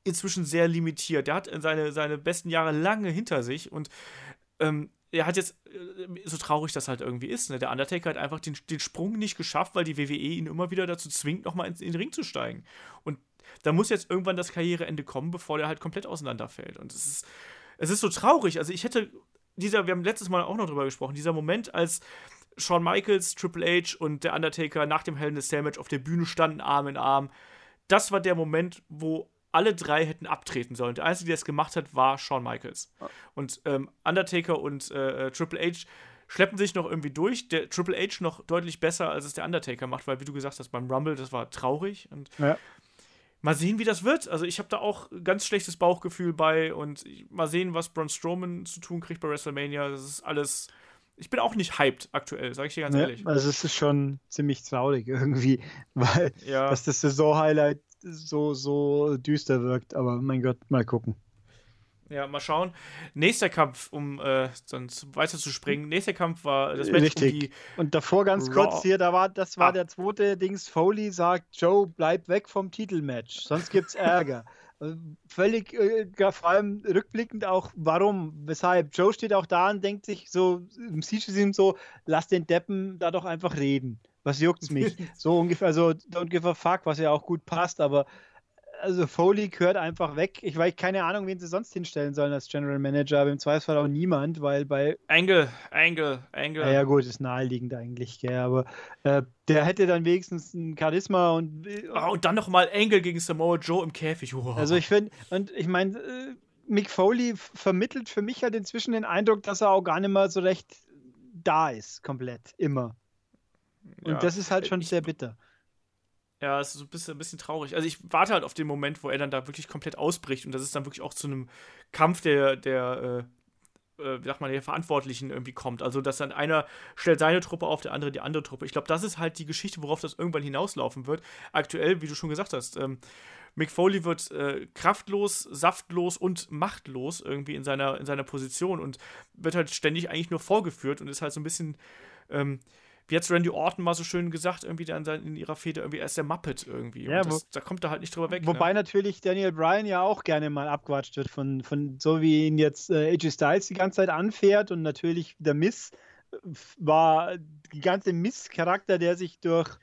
inzwischen sehr limitiert. Der hat seine, seine besten Jahre lange hinter sich und ähm, er hat jetzt, äh, so traurig das halt irgendwie ist, ne? der Undertaker hat einfach den, den Sprung nicht geschafft, weil die WWE ihn immer wieder dazu zwingt, nochmal in, in den Ring zu steigen. Und da muss jetzt irgendwann das Karriereende kommen, bevor der halt komplett auseinanderfällt. Und es ist, es ist so traurig. Also ich hätte dieser, wir haben letztes Mal auch noch drüber gesprochen, dieser Moment, als Shawn Michaels, Triple H und der Undertaker nach dem Hell in a Cell Match auf der Bühne standen, Arm in Arm. Das war der Moment, wo alle drei hätten abtreten sollen. Der Einzige, der es gemacht hat, war Shawn Michaels. Und ähm, Undertaker und äh, äh Triple H schleppen sich noch irgendwie durch. Der Triple H noch deutlich besser, als es der Undertaker macht, weil, wie du gesagt hast, beim Rumble, das war traurig. Und ja. Mal sehen, wie das wird. Also ich habe da auch ganz schlechtes Bauchgefühl bei und mal sehen, was Braun Strowman zu tun kriegt bei WrestleMania. Das ist alles. Ich bin auch nicht hyped aktuell, sage ich dir ganz ja, ehrlich. Also es ist schon ziemlich traurig irgendwie, weil ja. dass das Saison-Highlight so, so düster wirkt. Aber mein Gott, mal gucken. Ja, mal schauen. Nächster Kampf, um äh, dann weiter zu springen. Nächster Kampf war das Match Richtig. Um die Und davor ganz Raw. kurz hier, da war, das war ah. der zweite Dings. Foley sagt, Joe, bleib weg vom Titelmatch, sonst gibt's Ärger. Äh, völlig, äh, vor allem rückblickend auch, warum, weshalb. Joe steht auch da und denkt sich so, im Siege ihm so, lass den Deppen da doch einfach reden. Was juckt's mich? so ungefähr, also don't give a fuck, was ja auch gut passt, aber also Foley gehört einfach weg. Ich weiß keine Ahnung, wen sie sonst hinstellen sollen als General Manager, aber im Zweifelsfall auch niemand, weil bei. Angle, Angle, Angle. Ja, ja gut, ist naheliegend eigentlich, gell, aber äh, der hätte dann wenigstens ein Charisma und. Oh, und dann nochmal Angle gegen Samoa Joe im Käfig. Oh. Also ich finde, und ich meine, äh, Mick Foley vermittelt für mich halt inzwischen den Eindruck, dass er auch gar nicht mehr so recht da ist, komplett, immer. Und ja. das ist halt schon ich, sehr bitter. Ja, es ist ein bisschen, ein bisschen traurig. Also ich warte halt auf den Moment, wo er dann da wirklich komplett ausbricht und das ist dann wirklich auch zu einem Kampf der, der, äh, äh, wie sagt man, der Verantwortlichen irgendwie kommt. Also dass dann einer stellt seine Truppe auf, der andere die andere Truppe. Ich glaube, das ist halt die Geschichte, worauf das irgendwann hinauslaufen wird. Aktuell, wie du schon gesagt hast, ähm, Mick Foley wird äh, kraftlos, saftlos und machtlos irgendwie in seiner, in seiner Position und wird halt ständig eigentlich nur vorgeführt und ist halt so ein bisschen ähm, wie hat Randy Orton mal so schön gesagt, irgendwie in, in ihrer Feder, irgendwie, er ist der Muppet irgendwie. Ja, das, wo, da kommt er halt nicht drüber weg. Wobei ne? natürlich Daniel Bryan ja auch gerne mal abgewatscht wird, von, von so wie ihn jetzt äh, AJ Styles die ganze Zeit anfährt und natürlich der Miss äh, war die ganze Miss-Charakter, der sich durch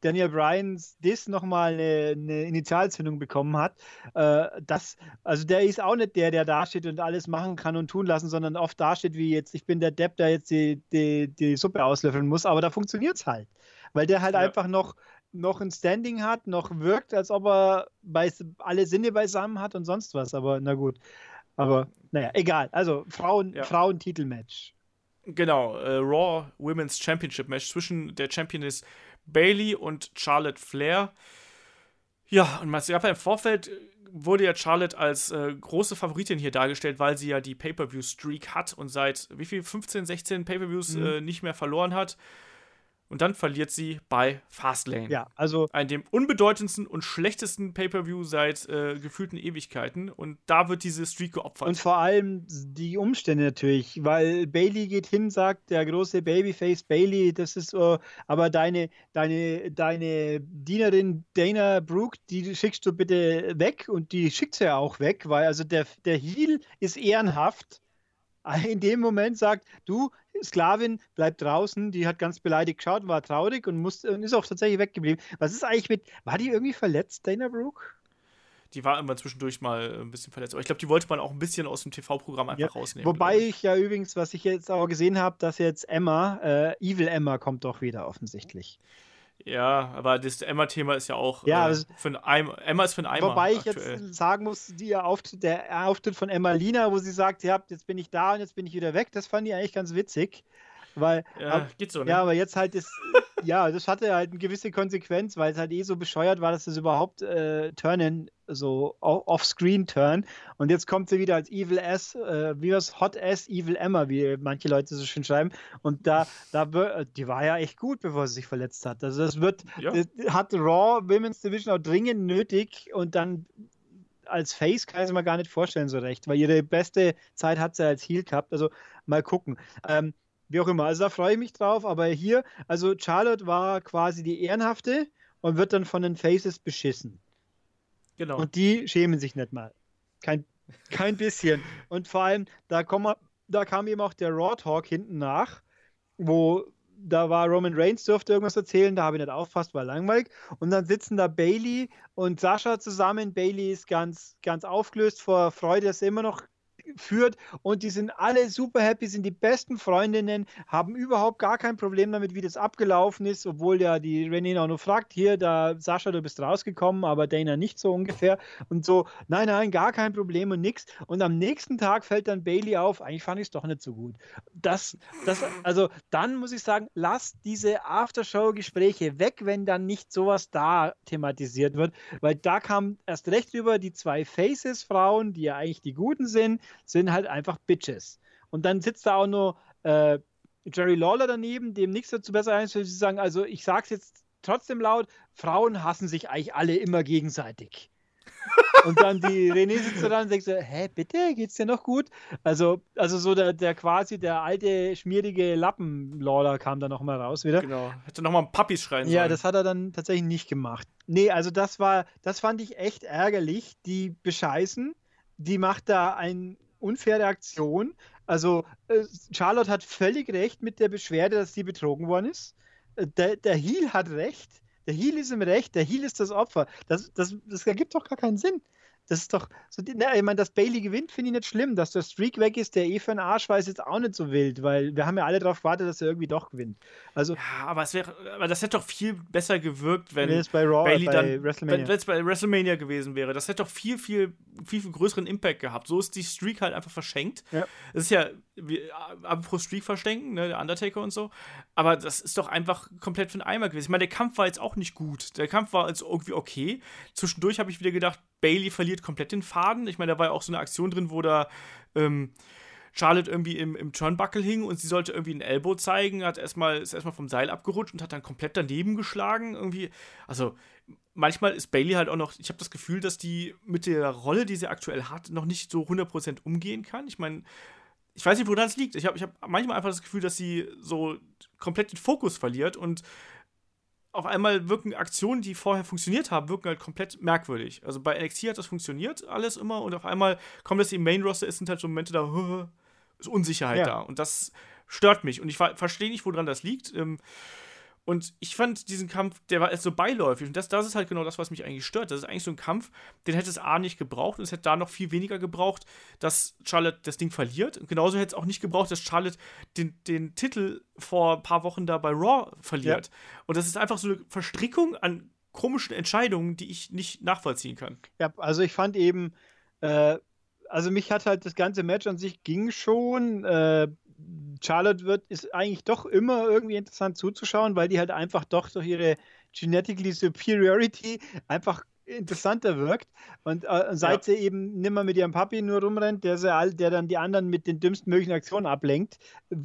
Daniel Bryans das nochmal eine, eine Initialzündung bekommen hat. Äh, das, also der ist auch nicht der, der dasteht und alles machen kann und tun lassen, sondern oft dasteht wie jetzt, ich bin der Depp, der jetzt die, die, die Suppe auslöffeln muss, aber da funktioniert es halt. Weil der halt ja. einfach noch, noch ein Standing hat, noch wirkt, als ob er bei, alle Sinne beisammen hat und sonst was. Aber na gut. Aber naja, egal. Also Frauen, ja. Frauentitelmatch. Genau, äh, Raw Women's Championship Match zwischen der Championess Bailey und Charlotte Flair. Ja, und man gab ja im Vorfeld wurde ja Charlotte als äh, große Favoritin hier dargestellt, weil sie ja die Pay-per-view-Streak hat und seit wie viel 15, 16 Pay-per-views mhm. äh, nicht mehr verloren hat. Und dann verliert sie bei Fastlane. Ja, also. Ein dem unbedeutendsten und schlechtesten Pay-Per-View seit äh, gefühlten Ewigkeiten. Und da wird diese Streak geopfert. Und vor allem die Umstände natürlich, weil Bailey geht hin, sagt der große Babyface Bailey, das ist, uh, aber deine, deine, deine Dienerin Dana Brooke, die schickst du bitte weg und die schickt sie ja auch weg, weil also der, der Heel ist ehrenhaft in dem Moment sagt, du, Sklavin, bleib draußen, die hat ganz beleidigt geschaut, war traurig und, musste, und ist auch tatsächlich weggeblieben. Was ist eigentlich mit, war die irgendwie verletzt, Dana Brooke? Die war immer zwischendurch mal ein bisschen verletzt. Aber ich glaube, die wollte man auch ein bisschen aus dem TV-Programm einfach ja. rausnehmen. Wobei ich. ich. ja übrigens, was ich jetzt auch gesehen habe, dass jetzt Emma, äh, Evil Emma kommt doch wieder offensichtlich. Ja, aber das Emma-Thema ist ja auch ja, äh, für ein Eimer. Emma ist für ein Eimer. Wobei ich aktuell. jetzt sagen muss, der Auftritt, der Auftritt von Emma Lina, wo sie sagt, ja, jetzt bin ich da und jetzt bin ich wieder weg, das fand ich eigentlich ganz witzig. Weil, ja, ab, geht so, ne? Ja, aber jetzt halt ist, ja, das hatte halt eine gewisse Konsequenz, weil es halt eh so bescheuert war, dass das überhaupt äh, turnen, so off-screen-turn. Und jetzt kommt sie wieder als Evil S, äh, wie was Hot S Evil Emma, wie manche Leute so schön schreiben. Und da, da, die war ja echt gut, bevor sie sich verletzt hat. Also das wird, ja. das hat Raw Women's Division auch dringend nötig und dann als Face kann ich es mir gar nicht vorstellen so recht, weil ihre beste Zeit hat sie als Heel gehabt. Also mal gucken. Ähm, wie auch immer. Also da freue ich mich drauf. Aber hier, also Charlotte war quasi die Ehrenhafte und wird dann von den Faces beschissen. Genau. Und die schämen sich nicht mal. Kein, kein bisschen. Und vor allem, da, komm, da kam eben auch der Raw Talk hinten nach, wo da war Roman Reigns, durfte irgendwas erzählen, da habe ich nicht aufpasst, war langweilig. Und dann sitzen da Bailey und Sascha zusammen. Bailey ist ganz, ganz aufgelöst vor Freude, dass er immer noch führt und die sind alle super happy, sind die besten Freundinnen, haben überhaupt gar kein Problem damit, wie das abgelaufen ist, obwohl ja die René auch nur fragt, hier, da Sascha, du bist rausgekommen, aber Dana nicht so ungefähr und so, nein, nein, gar kein Problem und nix. Und am nächsten Tag fällt dann Bailey auf, eigentlich fand ich es doch nicht so gut. Das, das, also dann muss ich sagen, lass diese Aftershow-Gespräche weg, wenn dann nicht sowas da thematisiert wird, weil da kam erst recht über die zwei Faces-Frauen, die ja eigentlich die Guten sind, sind halt einfach Bitches. Und dann sitzt da auch nur äh, Jerry Lawler daneben, dem nichts dazu besser einfällt, sie sagen, also ich sag's jetzt trotzdem laut, Frauen hassen sich eigentlich alle immer gegenseitig. und dann die René sitzt da und sagt so, hä, bitte, geht's dir noch gut? Also, also so der, der quasi der alte, schmierige Lappen-Lawler kam da nochmal raus wieder. Genau, hätte nochmal ein Puppies schreien sollen. Ja, das hat er dann tatsächlich nicht gemacht. Nee, also das war, das fand ich echt ärgerlich. Die bescheißen, die macht da eine unfaire Aktion. Also äh, Charlotte hat völlig recht mit der Beschwerde, dass sie betrogen worden ist. Äh, der, der Heel hat recht. Der Heel ist im Recht, der Heel ist das Opfer. Das, das, das ergibt doch gar keinen Sinn. Das ist doch so, na, ich meine, dass Bailey gewinnt, finde ich nicht schlimm. Dass der Streak weg ist, der eh für einen Arsch war, ist jetzt auch nicht so wild, weil wir haben ja alle darauf gewartet, dass er irgendwie doch gewinnt. Also, ja, aber, es wäre, aber das hätte doch viel besser gewirkt, wenn, wenn es bei Raw, Bailey bei dann, WrestleMania. wenn es bei WrestleMania gewesen wäre. Das hätte doch viel, viel, viel, viel größeren Impact gehabt. So ist die Streak halt einfach verschenkt. Ja. Das ist ja, apropos Streak verschenken, ne, der Undertaker und so. Aber das ist doch einfach komplett für den Eimer gewesen. Ich meine, der Kampf war jetzt auch nicht gut. Der Kampf war jetzt irgendwie okay. Zwischendurch habe ich wieder gedacht, Bailey verliert komplett den Faden. Ich meine, da war ja auch so eine Aktion drin, wo da ähm, Charlotte irgendwie im, im Turnbuckle hing und sie sollte irgendwie ein Elbow zeigen, hat erstmal, ist erstmal vom Seil abgerutscht und hat dann komplett daneben geschlagen. Irgendwie. Also, manchmal ist Bailey halt auch noch, ich habe das Gefühl, dass die mit der Rolle, die sie aktuell hat, noch nicht so 100% umgehen kann. Ich meine, ich weiß nicht, woran das liegt. Ich habe ich hab manchmal einfach das Gefühl, dass sie so komplett den Fokus verliert und auf einmal wirken Aktionen, die vorher funktioniert haben, wirken halt komplett merkwürdig. Also bei NXT hat das funktioniert alles immer und auf einmal kommt das im Main Roster, ist sind halt so Momente da, ist Unsicherheit Ja. da und das stört mich und ich ver- verstehe nicht, woran das liegt. Ähm, und ich fand diesen Kampf, der war erst so beiläufig. Und das, das ist halt genau das, was mich eigentlich stört. Das ist eigentlich so ein Kampf, den hätte es A nicht gebraucht und es hätte da noch viel weniger gebraucht, dass Charlotte das Ding verliert. Und genauso hätte es auch nicht gebraucht, dass Charlotte den, den Titel vor ein paar Wochen da bei Raw verliert. Und das ist einfach so eine Verstrickung an komischen Entscheidungen, die ich nicht nachvollziehen kann. Ja, also ich fand eben, äh, also mich hat halt das ganze Match an sich ging schon. Äh, Charlotte wird, ist eigentlich doch immer irgendwie interessant zuzuschauen, weil die halt einfach doch durch ihre Genetically Superiority einfach interessanter wirkt. Und äh, seit sie eben nimmer mit ihrem Papi nur rumrennt, der, sie all, der dann die anderen mit den dümmsten möglichen Aktionen ablenkt,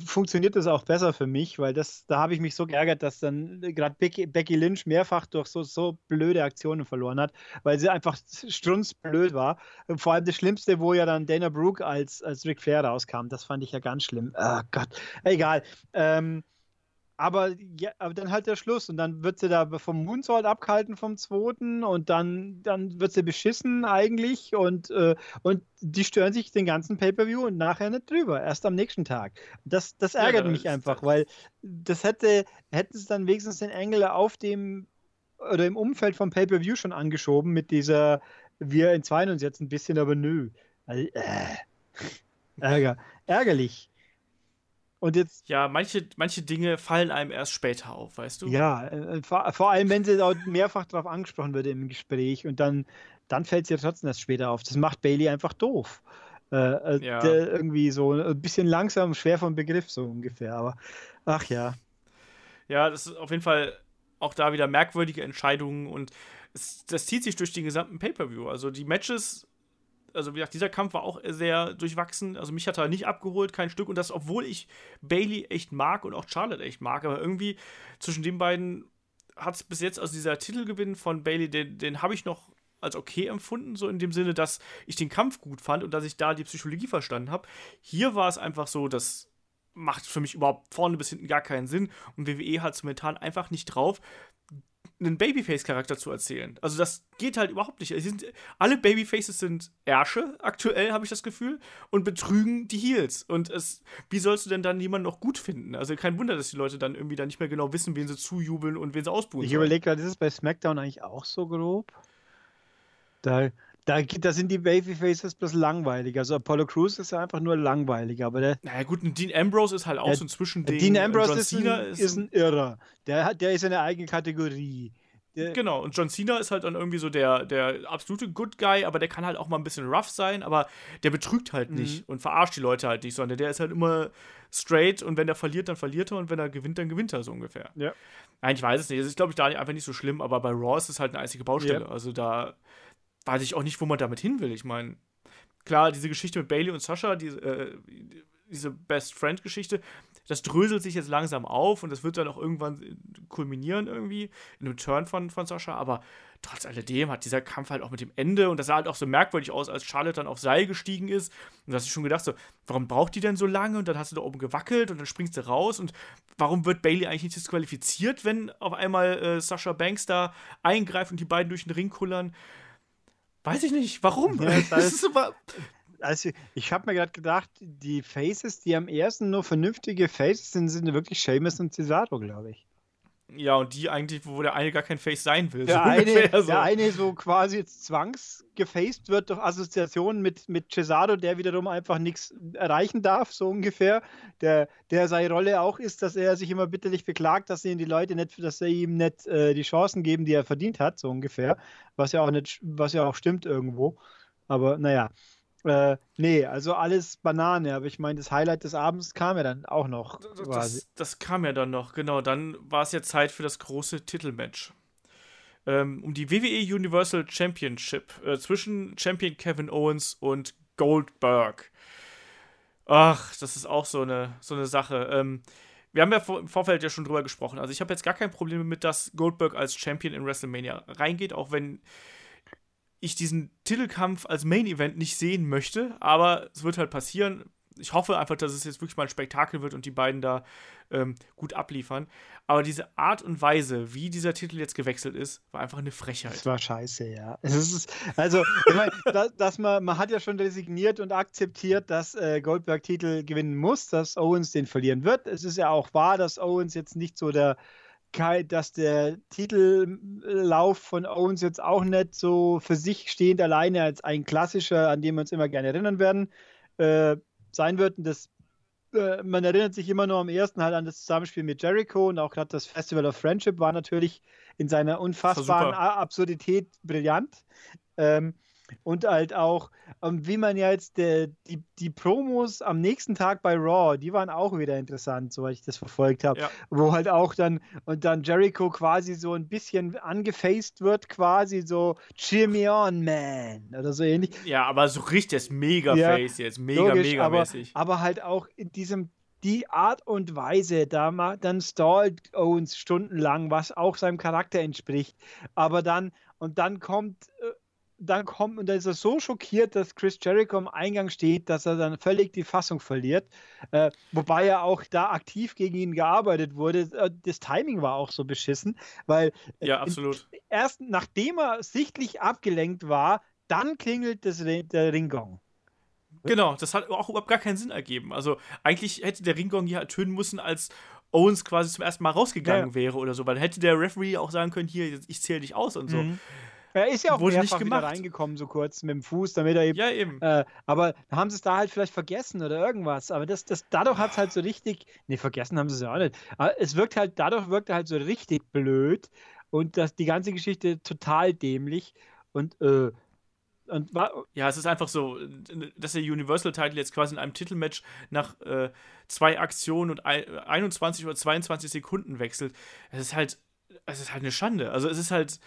funktioniert das auch besser für mich, weil das, da habe ich mich so geärgert, dass dann gerade Becky, Becky Lynch mehrfach durch so, so blöde Aktionen verloren hat, weil sie einfach strunzblöd war. Vor allem das Schlimmste, wo ja dann Dana Brooke als, als Ric Flair rauskam, das fand ich ja ganz schlimm. Ah Gott, egal. Ähm, aber, ja, aber dann halt der Schluss und dann wird sie da vom Moonsault abgehalten vom zweiten und dann, dann wird sie beschissen eigentlich und, äh, und die stören sich den ganzen Pay-Per-View und nachher nicht drüber, erst am nächsten Tag. Das, das ärgert da mich einfach, weil das hätte, hätten sie dann wenigstens den Engel auf dem oder im Umfeld vom Pay-Per-View schon angeschoben mit dieser, wir entzweien uns jetzt ein bisschen, aber nö. Also, äh, Ärger, ärgerlich. Und jetzt Ja, manche, manche Dinge fallen einem erst später auf, weißt du? Ja, äh, vor, vor allem, wenn sie auch mehrfach darauf angesprochen wird im Gespräch und dann, dann fällt es ihr trotzdem erst später auf. Das macht Bailey einfach doof. Äh, äh, Ja. irgendwie so ein bisschen langsam, schwer vom Begriff so ungefähr. Aber ach ja, Ja, das ist auf jeden Fall auch da wieder merkwürdige Entscheidungen und es, das zieht sich durch den gesamten Pay-Per-View. Also die Matches, also wie gesagt, dieser Kampf war auch sehr durchwachsen. Also mich hat er nicht abgeholt, kein Stück. Und das, obwohl ich Bailey echt mag und auch Charlotte echt mag, aber irgendwie zwischen den beiden hat es bis jetzt, also dieser Titelgewinn von Bailey, den, den habe ich noch als okay empfunden, so in dem Sinne, dass ich den Kampf gut fand und dass ich da die Psychologie verstanden habe. Hier war es einfach so, dass macht für mich überhaupt vorne bis hinten gar keinen Sinn. Und WWE hat es momentan einfach nicht drauf, einen Babyface-Charakter zu erzählen. Also das geht halt überhaupt nicht. Sind, alle Babyfaces sind Ärsche, aktuell habe ich das Gefühl, und betrügen die Heels. Und es, wie sollst du denn dann jemanden noch gut finden? Also kein Wunder, dass die Leute dann irgendwie dann nicht mehr genau wissen, wen sie zujubeln und wen sie ausbuhen ich überlege gerade, ist es bei SmackDown eigentlich auch so grob? Da, Da, da sind die Babyfaces bloß langweilig. Also Apollo Crews ist einfach nur langweilig, aber der. Naja, gut, ein Dean Ambrose ist halt auch der, so ein Zwischending. Dean Ambrose ist ein, ist ein Irrer. Der, der ist eine eigene Kategorie. Der, genau, und John Cena ist halt dann irgendwie so der, der absolute Good Guy, aber der kann halt auch mal ein bisschen rough sein, aber der betrügt halt mhm. nicht und verarscht die Leute halt nicht, sondern der ist halt immer straight und wenn er verliert, dann verliert er und wenn er gewinnt, dann gewinnt er so ungefähr. Ja. Nein, ich weiß es nicht. Das ist, glaube ich, da einfach nicht so schlimm, aber bei Raw ist es halt eine einzige Baustelle. Ja. Also da weiß ich auch nicht, wo man damit hin will. Ich meine, klar, diese Geschichte mit Bailey und Sascha, die, äh, diese Best Friend-Geschichte, das dröselt sich jetzt langsam auf und das wird dann auch irgendwann kulminieren irgendwie in einem Turn von, von Sascha, aber trotz alledem hat dieser Kampf halt auch mit dem Ende und das sah halt auch so merkwürdig aus, als Charlotte dann auf Seil gestiegen ist und da hast du schon gedacht so, warum braucht die denn so lange und dann hast du da oben gewackelt und dann springst du raus und warum wird Bailey eigentlich nicht disqualifiziert, wenn auf einmal äh, Sascha Banks da eingreift und die beiden durch den Ring kullern? Weiß ich nicht, warum? Ja, das ist immer, also ich habe mir gerade gedacht, die Faces, die am ersten nur vernünftige Faces sind, sind wirklich Seamus und Cesaro, glaube ich. Ja, und die eigentlich, wo der eine gar kein Face sein will. Der, so eine, so. der eine so quasi jetzt zwangsgefaced wird durch Assoziationen mit, mit Cesaro, der wiederum einfach nichts erreichen darf, so ungefähr. Der, der seine Rolle auch ist, dass er sich immer bitterlich beklagt, dass ihn die Leute nicht, dass sie ihm nicht äh, die Chancen geben, die er verdient hat, so ungefähr. Was ja auch nicht, was ja auch stimmt irgendwo. Aber naja. Äh, nee, also alles Banane, aber ich meine, das Highlight des Abends kam ja dann auch noch. Das, das, kam ja dann noch, genau. Dann war es ja Zeit für das große Titelmatch. Ähm, um die WWE Universal Championship äh, zwischen Champion Kevin Owens und Goldberg. Ach, das ist auch so eine, so eine Sache. Ähm, wir haben ja im Vorfeld ja schon drüber gesprochen. Also ich habe jetzt gar kein Problem damit, dass Goldberg als Champion in WrestleMania reingeht, auch wenn ich diesen Titelkampf als Main Event nicht sehen möchte, aber es wird halt passieren. Ich hoffe einfach, dass es jetzt wirklich mal ein Spektakel wird und die beiden da ähm, gut abliefern. Aber diese Art und Weise, wie dieser Titel jetzt gewechselt ist, war einfach eine Frechheit. Das war scheiße, ja. Ist, also, ich meine, da, dass man, man hat ja schon resigniert und akzeptiert, dass äh, Goldberg Titel gewinnen muss, dass Owens den verlieren wird. Es ist ja auch wahr, dass Owens jetzt nicht so der dass der Titellauf von Owens jetzt auch nicht so für sich stehend alleine als ein klassischer, an dem wir uns immer gerne erinnern werden, äh, sein wird. Und das, äh, man erinnert sich immer nur am ersten halt an das Zusammenspiel mit Jericho und auch gerade das Festival of Friendship war natürlich in seiner unfassbaren Absurdität brillant. Ähm, und halt auch, ähm, wie man ja jetzt der, die, die Promos am nächsten Tag bei Raw, die waren auch wieder interessant, soweit ich das verfolgt habe. Ja. Wo halt auch dann, und dann Jericho quasi so ein bisschen angefaced wird, quasi so Cheer me on, man. Oder so ähnlich. Ja, aber so richtig das Mega-Face ja, jetzt, mega, logisch, mega mäßig. Aber, aber halt auch in diesem die Art und Weise, da dann stallt Owens stundenlang, was auch seinem Charakter entspricht. Aber dann, und dann kommt dann kommt und dann ist er so schockiert, dass Chris Jericho am Eingang steht, dass er dann völlig die Fassung verliert. Äh, wobei ja auch da aktiv gegen ihn gearbeitet wurde. Äh, das Timing war auch so beschissen, weil äh, ja, absolut. erst nachdem er sichtlich abgelenkt war, dann klingelt das, der Ringgong. Genau, das hat auch überhaupt gar keinen Sinn ergeben. Also eigentlich hätte der Ringgong ja tönen müssen, als Owens quasi zum ersten Mal rausgegangen ja. wäre oder so, weil hätte der Referee auch sagen können, hier, ich zähle dich aus und so. Mhm. Er ist ja auch Wurde mehrfach nicht wieder reingekommen, so kurz mit dem Fuß, damit er eben. Ja, eben. Äh, aber haben sie es da halt vielleicht vergessen oder irgendwas. Aber das, das, dadurch hat es halt so richtig. Nee, vergessen haben sie es ja auch nicht. Aber es wirkt halt, dadurch wirkt er halt so richtig blöd und das, die ganze Geschichte total dämlich. Und, äh, und ja, es ist einfach so, dass der Universal-Title jetzt quasi in einem Titelmatch nach äh, zwei Aktionen und 21 oder 22 Sekunden wechselt. Es ist halt, es ist halt eine Schande. Also es ist halt,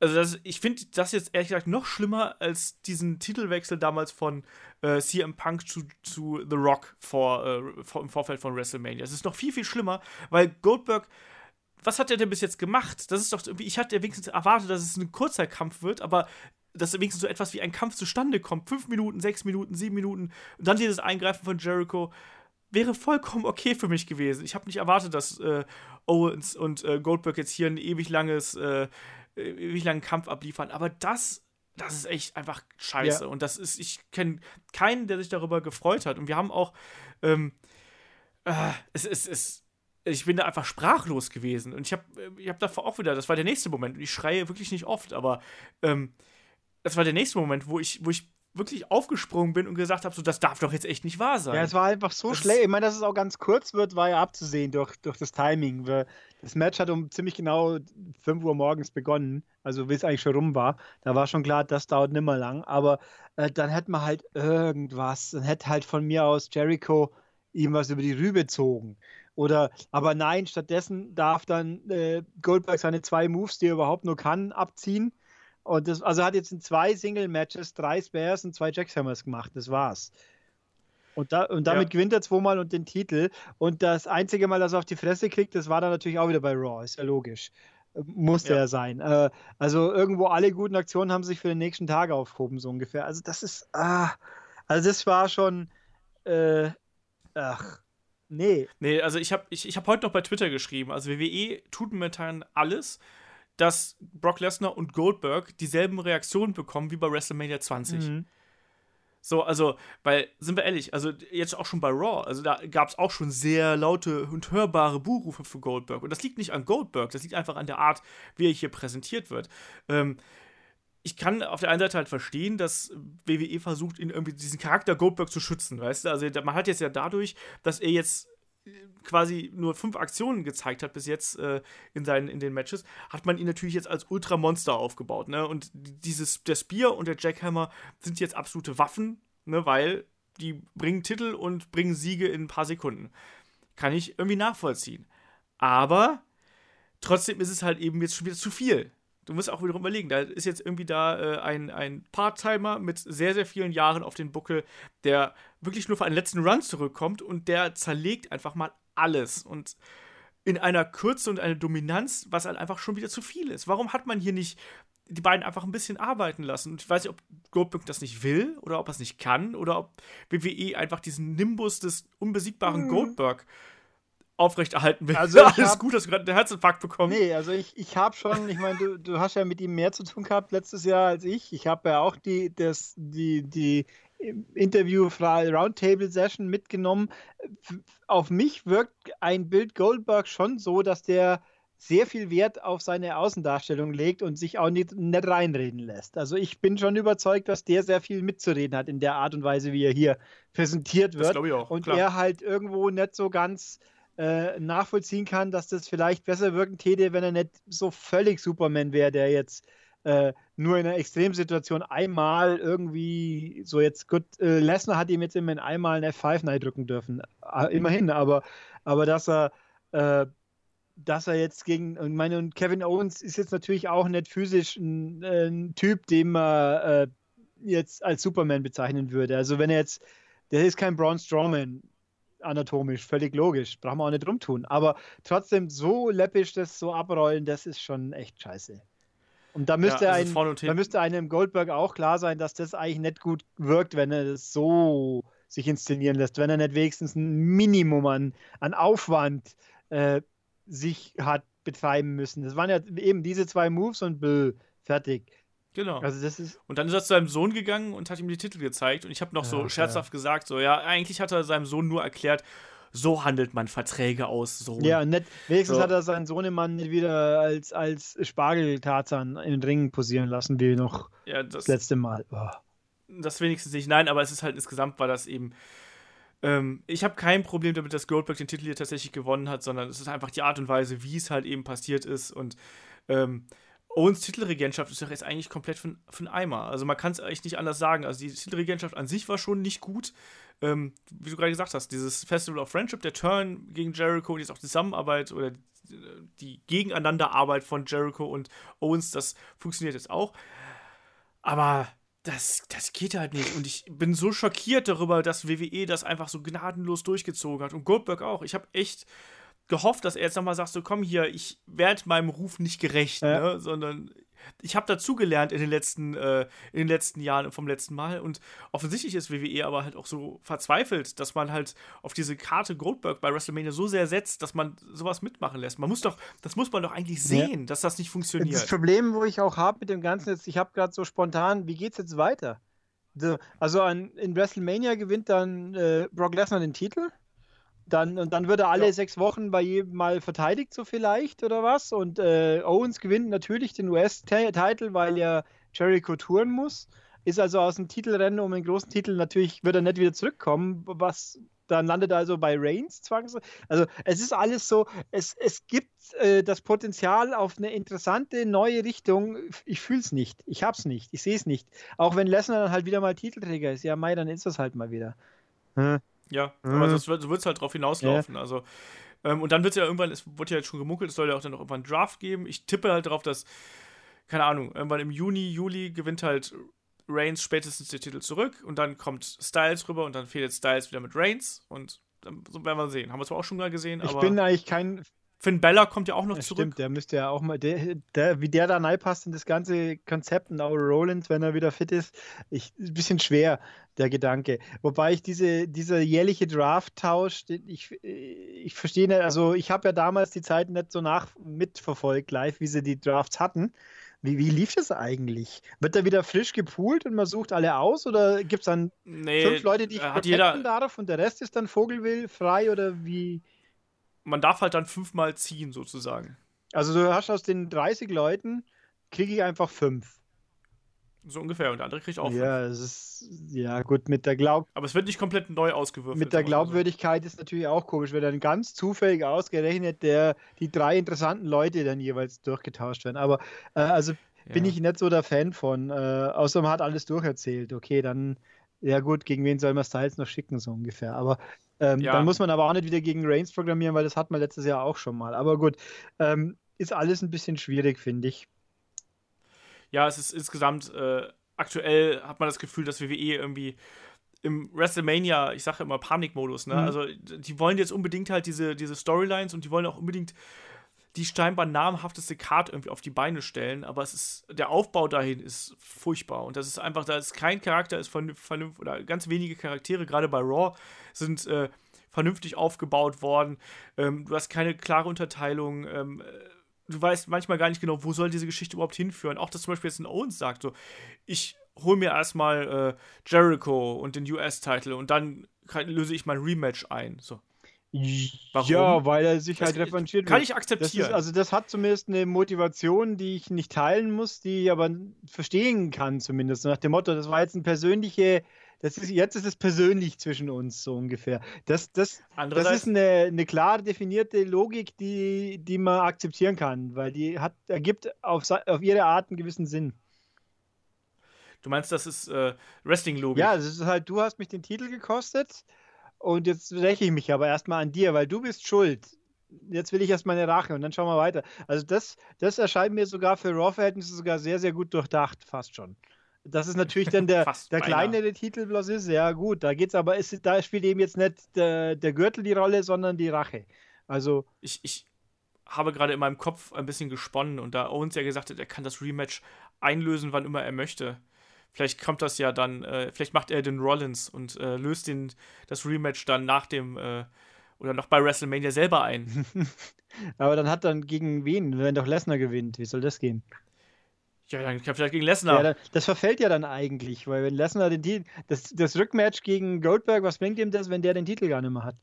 also das, ich finde das jetzt ehrlich gesagt noch schlimmer als diesen Titelwechsel damals von äh, CM Punk zu, zu The Rock vor, äh, vor, im Vorfeld von WrestleMania. Es ist noch viel, viel schlimmer, weil Goldberg, was hat er denn bis jetzt gemacht? Das ist doch irgendwie, ich hatte wenigstens erwartet, dass es ein kurzer Kampf wird, aber dass wenigstens so etwas wie ein Kampf zustande kommt. Fünf Minuten, sechs Minuten, sieben Minuten und dann dieses Eingreifen von Jericho wäre vollkommen okay für mich gewesen. Ich habe nicht erwartet, dass äh, Owens und äh, Goldberg jetzt hier ein ewig langes äh, ewig langen Kampf abliefern. Aber das, das ist echt einfach scheiße. Ja. Und das ist, ich kenne keinen, der sich darüber gefreut hat. Und wir haben auch, ähm, äh, es ist, es, ich bin da einfach sprachlos gewesen. Und ich habe ich hab davor auch wieder, das war der nächste Moment. Und ich schreie wirklich nicht oft, aber ähm, das war der nächste Moment, wo ich, wo ich wirklich aufgesprungen bin und gesagt habe, so, das darf doch jetzt echt nicht wahr sein. Ja, es war einfach so schlecht. Ich meine, dass es auch ganz kurz wird, war ja abzusehen durch, durch das Timing. Das Match hat um ziemlich genau 5 Uhr morgens begonnen, also wie es eigentlich schon rum war. Da war schon klar, das dauert nimmer lang. Aber äh, dann hätte man halt irgendwas, dann hätte halt von mir aus Jericho ihm was über die Rübe gezogen. Oder, aber nein, stattdessen darf dann äh, Goldberg seine zwei Moves, die er überhaupt nur kann, abziehen und das, also hat jetzt in zwei Single-Matches drei Spares und zwei Jackhammers gemacht. Das war's. Und, da, und damit ja. gewinnt er zweimal und den Titel. Und das einzige Mal, dass er auf die Fresse kriegt, das war dann natürlich auch wieder bei Raw. Ist ja logisch. Musste ja. er sein. Äh, also irgendwo alle guten Aktionen haben sich für den nächsten Tag aufgehoben, so ungefähr. Also das ist. Ah, also das war schon. Äh, ach. Nee. Nee, also ich habe ich, ich hab heute noch bei Twitter geschrieben. Also WWE tut momentan alles, dass Brock Lesnar und Goldberg dieselben Reaktionen bekommen wie bei WrestleMania 20. Mhm. So, also, weil, sind wir ehrlich, also jetzt auch schon bei Raw, also da gab es auch schon sehr laute und hörbare Buhrufe für Goldberg. Und das liegt nicht an Goldberg, das liegt einfach an der Art, wie er hier präsentiert wird. Ähm, ich kann auf der einen Seite halt verstehen, dass WWE versucht, ihn irgendwie diesen Charakter Goldberg zu schützen, weißt du? Also man hat jetzt ja dadurch, dass er jetzt quasi nur fünf Aktionen gezeigt hat bis jetzt äh, in, seinen, in den Matches, hat man ihn natürlich jetzt als Ultramonster aufgebaut. Ne? Und dieses, der Spear und der Jackhammer sind jetzt absolute Waffen, ne? weil die bringen Titel und bringen Siege in ein paar Sekunden. Kann ich irgendwie nachvollziehen. Aber trotzdem ist es halt eben jetzt schon wieder zu viel du musst auch wieder überlegen, da ist jetzt irgendwie da äh, ein, ein Part-Timer mit sehr, sehr vielen Jahren auf den Buckel, der wirklich nur für einen letzten Run zurückkommt und der zerlegt einfach mal alles und in einer Kürze und einer Dominanz, was halt einfach schon wieder zu viel ist. Warum hat man hier nicht die beiden einfach ein bisschen arbeiten lassen? Und ich weiß nicht, ob Goldberg das nicht will oder ob er es nicht kann oder ob WWE einfach diesen Nimbus des unbesiegbaren mhm. Goldberg aufrechterhalten will. Also Alles hab, gut, dass du gerade einen Herzinfarkt bekommen Nee, also ich, ich habe schon, ich meine, du, du hast ja mit ihm mehr zu tun gehabt letztes Jahr als ich. Ich habe ja auch die, das, die, die Interview Roundtable Session mitgenommen. Auf mich wirkt ein Bild Goldberg schon so, dass der sehr viel Wert auf seine Außendarstellung legt und sich auch nicht, nicht reinreden lässt. Also ich bin schon überzeugt, dass der sehr viel mitzureden hat in der Art und Weise, wie er hier präsentiert wird. Das glaube ich auch. Und klar. er halt irgendwo nicht so ganz äh, nachvollziehen kann, dass das vielleicht besser wirken täte, wenn er nicht so völlig Superman wäre, der jetzt äh, nur in einer Extremsituation einmal irgendwie, so jetzt gut, äh, Lesnar hat ihm jetzt immerhin einmal ein F5 drücken dürfen, äh, immerhin, aber, aber dass er äh, dass er jetzt gegen, und meine, und Kevin Owens ist jetzt natürlich auch nicht physisch ein, ein Typ, den man äh, jetzt als Superman bezeichnen würde. Also wenn er jetzt, der ist kein Braun Strowman, anatomisch, völlig logisch. Brauchen wir auch nicht rumtun. Aber trotzdem so läppisch das so abrollen, das ist schon echt scheiße. Und da müsste, ja, also ein, da müsste einem Goldberg auch klar sein, dass das eigentlich nicht gut wirkt, wenn er das so sich inszenieren lässt, wenn er nicht wenigstens ein Minimum an, an Aufwand äh, sich hat betreiben müssen. Das waren ja eben diese zwei Moves und bö, fertig. Genau. Also das ist und dann ist er zu seinem Sohn gegangen und hat ihm die Titel gezeigt. Und ich habe noch ja, so scherzhaft ja. gesagt, so, ja, eigentlich hat er seinem Sohn nur erklärt, so handelt man Verträge aus. So. Ja, und nicht, wenigstens so. hat er seinen Sohnemann nicht wieder als, als Spargeltarzan im Ring posieren lassen, wie noch ja, das, das, letzte Mal. Oh. Das wenigstens nicht. Nein, aber es ist halt insgesamt war das eben. Ähm, ich habe kein Problem damit, dass Goldberg den Titel hier tatsächlich gewonnen hat, sondern es ist einfach die Art und Weise, wie es halt eben passiert ist. Und ähm, Owens Titelregentschaft ist doch jetzt eigentlich komplett für, einen Eimer. Also man kann es eigentlich nicht anders sagen. Also die Titelregentschaft an sich war schon nicht gut. Ähm, wie du gerade gesagt hast, dieses Festival of Friendship, der Turn gegen Jericho, jetzt auch die Zusammenarbeit oder die Gegeneinanderarbeit von Jericho und Owens, das funktioniert jetzt auch. Aber das, das geht halt nicht. Und ich bin so schockiert darüber, dass WWE das einfach so gnadenlos durchgezogen hat. Und Goldberg auch. Ich habe echt gehofft, dass er jetzt nochmal sagt, so komm hier, ich werde meinem Ruf nicht gerecht, ja. ne? sondern ich habe dazugelernt in den letzten äh, in den letzten Jahren vom letzten Mal und offensichtlich ist WWE aber halt auch so verzweifelt, dass man halt auf diese Karte Goldberg bei WrestleMania so sehr setzt, dass man sowas mitmachen lässt. Man muss doch, das muss man doch eigentlich sehen, ja. dass das nicht funktioniert. Das Problem, wo ich auch habe mit dem Ganzen ist, ich habe gerade so spontan, wie geht's jetzt weiter? Also an, in WrestleMania gewinnt dann äh, Brock Lesnar den Titel dann, und dann wird er alle ja. sechs Wochen bei jedem Mal verteidigt, so vielleicht, oder was? Und äh, Owens gewinnt natürlich den US-Titel, weil ja Jericho touren muss, ist also aus dem Titelrennen um den großen Titel natürlich, wird er nicht wieder zurückkommen, was dann landet er also bei Reigns zwangsläufig. Also es ist alles so, es, es gibt äh, das Potenzial auf eine interessante neue Richtung. Ich fühle es nicht, ich habe es nicht, ich sehe es nicht. Auch wenn Lesnar dann halt wieder mal Titelträger ist, ja Mai, dann ist das halt mal wieder. Hm. Ja, hm. aber so wird es halt drauf hinauslaufen. Ja. Also ähm, und dann wird es ja irgendwann, es wurde ja jetzt schon gemunkelt, es soll ja auch dann noch irgendwann einen Draft geben. Ich tippe halt darauf, dass, keine Ahnung, irgendwann im Juni, Juli gewinnt halt Reigns spätestens den Titel zurück und dann kommt Styles rüber und dann fehlt Styles wieder mit Reigns und dann werden wir sehen. Haben wir zwar auch schon mal gesehen, aber. Ich bin eigentlich kein. Finn Bella kommt ja auch noch ja, zurück. Stimmt, der müsste ja auch mal, der, der, wie der da passt in das ganze Konzept und auch Rollins, wenn er wieder fit ist, ich, ein bisschen schwer, der Gedanke. Wobei ich diese, dieser jährliche Draft-Tausch, ich, ich verstehe nicht, also ich habe ja damals die Zeit nicht so nach mitverfolgt live, wie sie die Drafts hatten. Wie, wie lief das eigentlich? Wird da wieder frisch gepoolt und man sucht alle aus oder gibt es dann nee, fünf Leute, die ich hat jeder darf und der Rest ist dann Vogelwill frei oder wie? Man darf halt dann fünfmal ziehen sozusagen. Also du hast aus den 30 Leuten, kriege ich einfach fünf. So ungefähr. Und der andere kriegt auch. Ja, es ist, ja, gut, mit der Glaub. Aber es wird nicht komplett neu ausgewürfelt. Mit der Glaubwürdigkeit so. ist natürlich auch komisch, wenn dann ganz zufällig ausgerechnet der, die drei interessanten Leute dann jeweils durchgetauscht werden. Aber äh, also ja. bin ich nicht so der Fan von. Äh, außer man hat alles durcherzählt. Okay, dann, ja gut, gegen wen soll man Styles noch schicken, so ungefähr. Aber ähm, ja. dann muss man aber auch nicht wieder gegen Reigns programmieren, weil das hat man letztes Jahr auch schon mal. Aber gut, ähm, ist alles ein bisschen schwierig, finde ich ja, es ist insgesamt, äh, aktuell hat man das Gefühl, dass WWE irgendwie im WrestleMania, ich sage immer Panikmodus, ne? Mhm. Also die wollen jetzt unbedingt halt diese, diese Storylines und die wollen auch unbedingt die scheinbar namhafteste Card irgendwie auf die Beine stellen, aber es ist, der Aufbau dahin ist furchtbar und das ist einfach, da ist kein Charakter, ist vernünftig, oder ganz wenige Charaktere, gerade bei Raw, sind äh, vernünftig aufgebaut worden. Ähm, du hast keine klare Unterteilung. Ähm, du weißt manchmal gar nicht genau, wo soll diese Geschichte überhaupt hinführen. Auch dass zum Beispiel jetzt ein Owens sagt, so, ich hole mir erstmal äh, Jericho und den US-Title und dann löse ich mein Rematch ein. So. Warum? Ja, weil er sich halt revanchiert Kann ich akzeptieren. Das ist, also das hat zumindest eine Motivation, die ich nicht teilen muss, die ich aber verstehen kann zumindest. Nach dem Motto, das war jetzt eine persönliche das ist, jetzt ist es persönlich zwischen uns, so ungefähr. Das, das, das ist eine, eine klar definierte Logik, die, die man akzeptieren kann, weil die hat, ergibt auf, auf ihre Art einen gewissen Sinn. Du meinst, das ist äh, Wrestling-Logik? Ja, das ist halt, du hast mich den Titel gekostet und jetzt räche ich mich aber erstmal an dir, weil du bist schuld. Jetzt will ich erstmal eine Rache und dann schauen wir weiter. Also das, das erscheint mir sogar für Raw-Verhältnisse sogar sehr, sehr gut durchdacht, fast schon. Das ist natürlich dann der, der kleinere Titel bloß ist. Ja, gut, da geht's aber, ist, da spielt eben jetzt nicht der, der Gürtel die Rolle, sondern die Rache. Also. Ich, ich habe gerade in meinem Kopf ein bisschen gesponnen und da Owens ja gesagt hat, er kann das Rematch einlösen, wann immer er möchte. Vielleicht kommt das ja dann, äh, vielleicht macht er den Rollins und äh, löst den, das Rematch dann nach dem äh, oder noch bei WrestleMania selber ein. Aber dann hat dann gegen wen, wenn doch Lesnar gewinnt? Wie soll das gehen? Ja, dann kann vielleicht gegen Lesnar. Ja, das verfällt ja dann eigentlich, weil wenn Lesnar den Titel, das, das Rückmatch gegen Goldberg, was bringt ihm das, wenn der den Titel gar nicht mehr hat?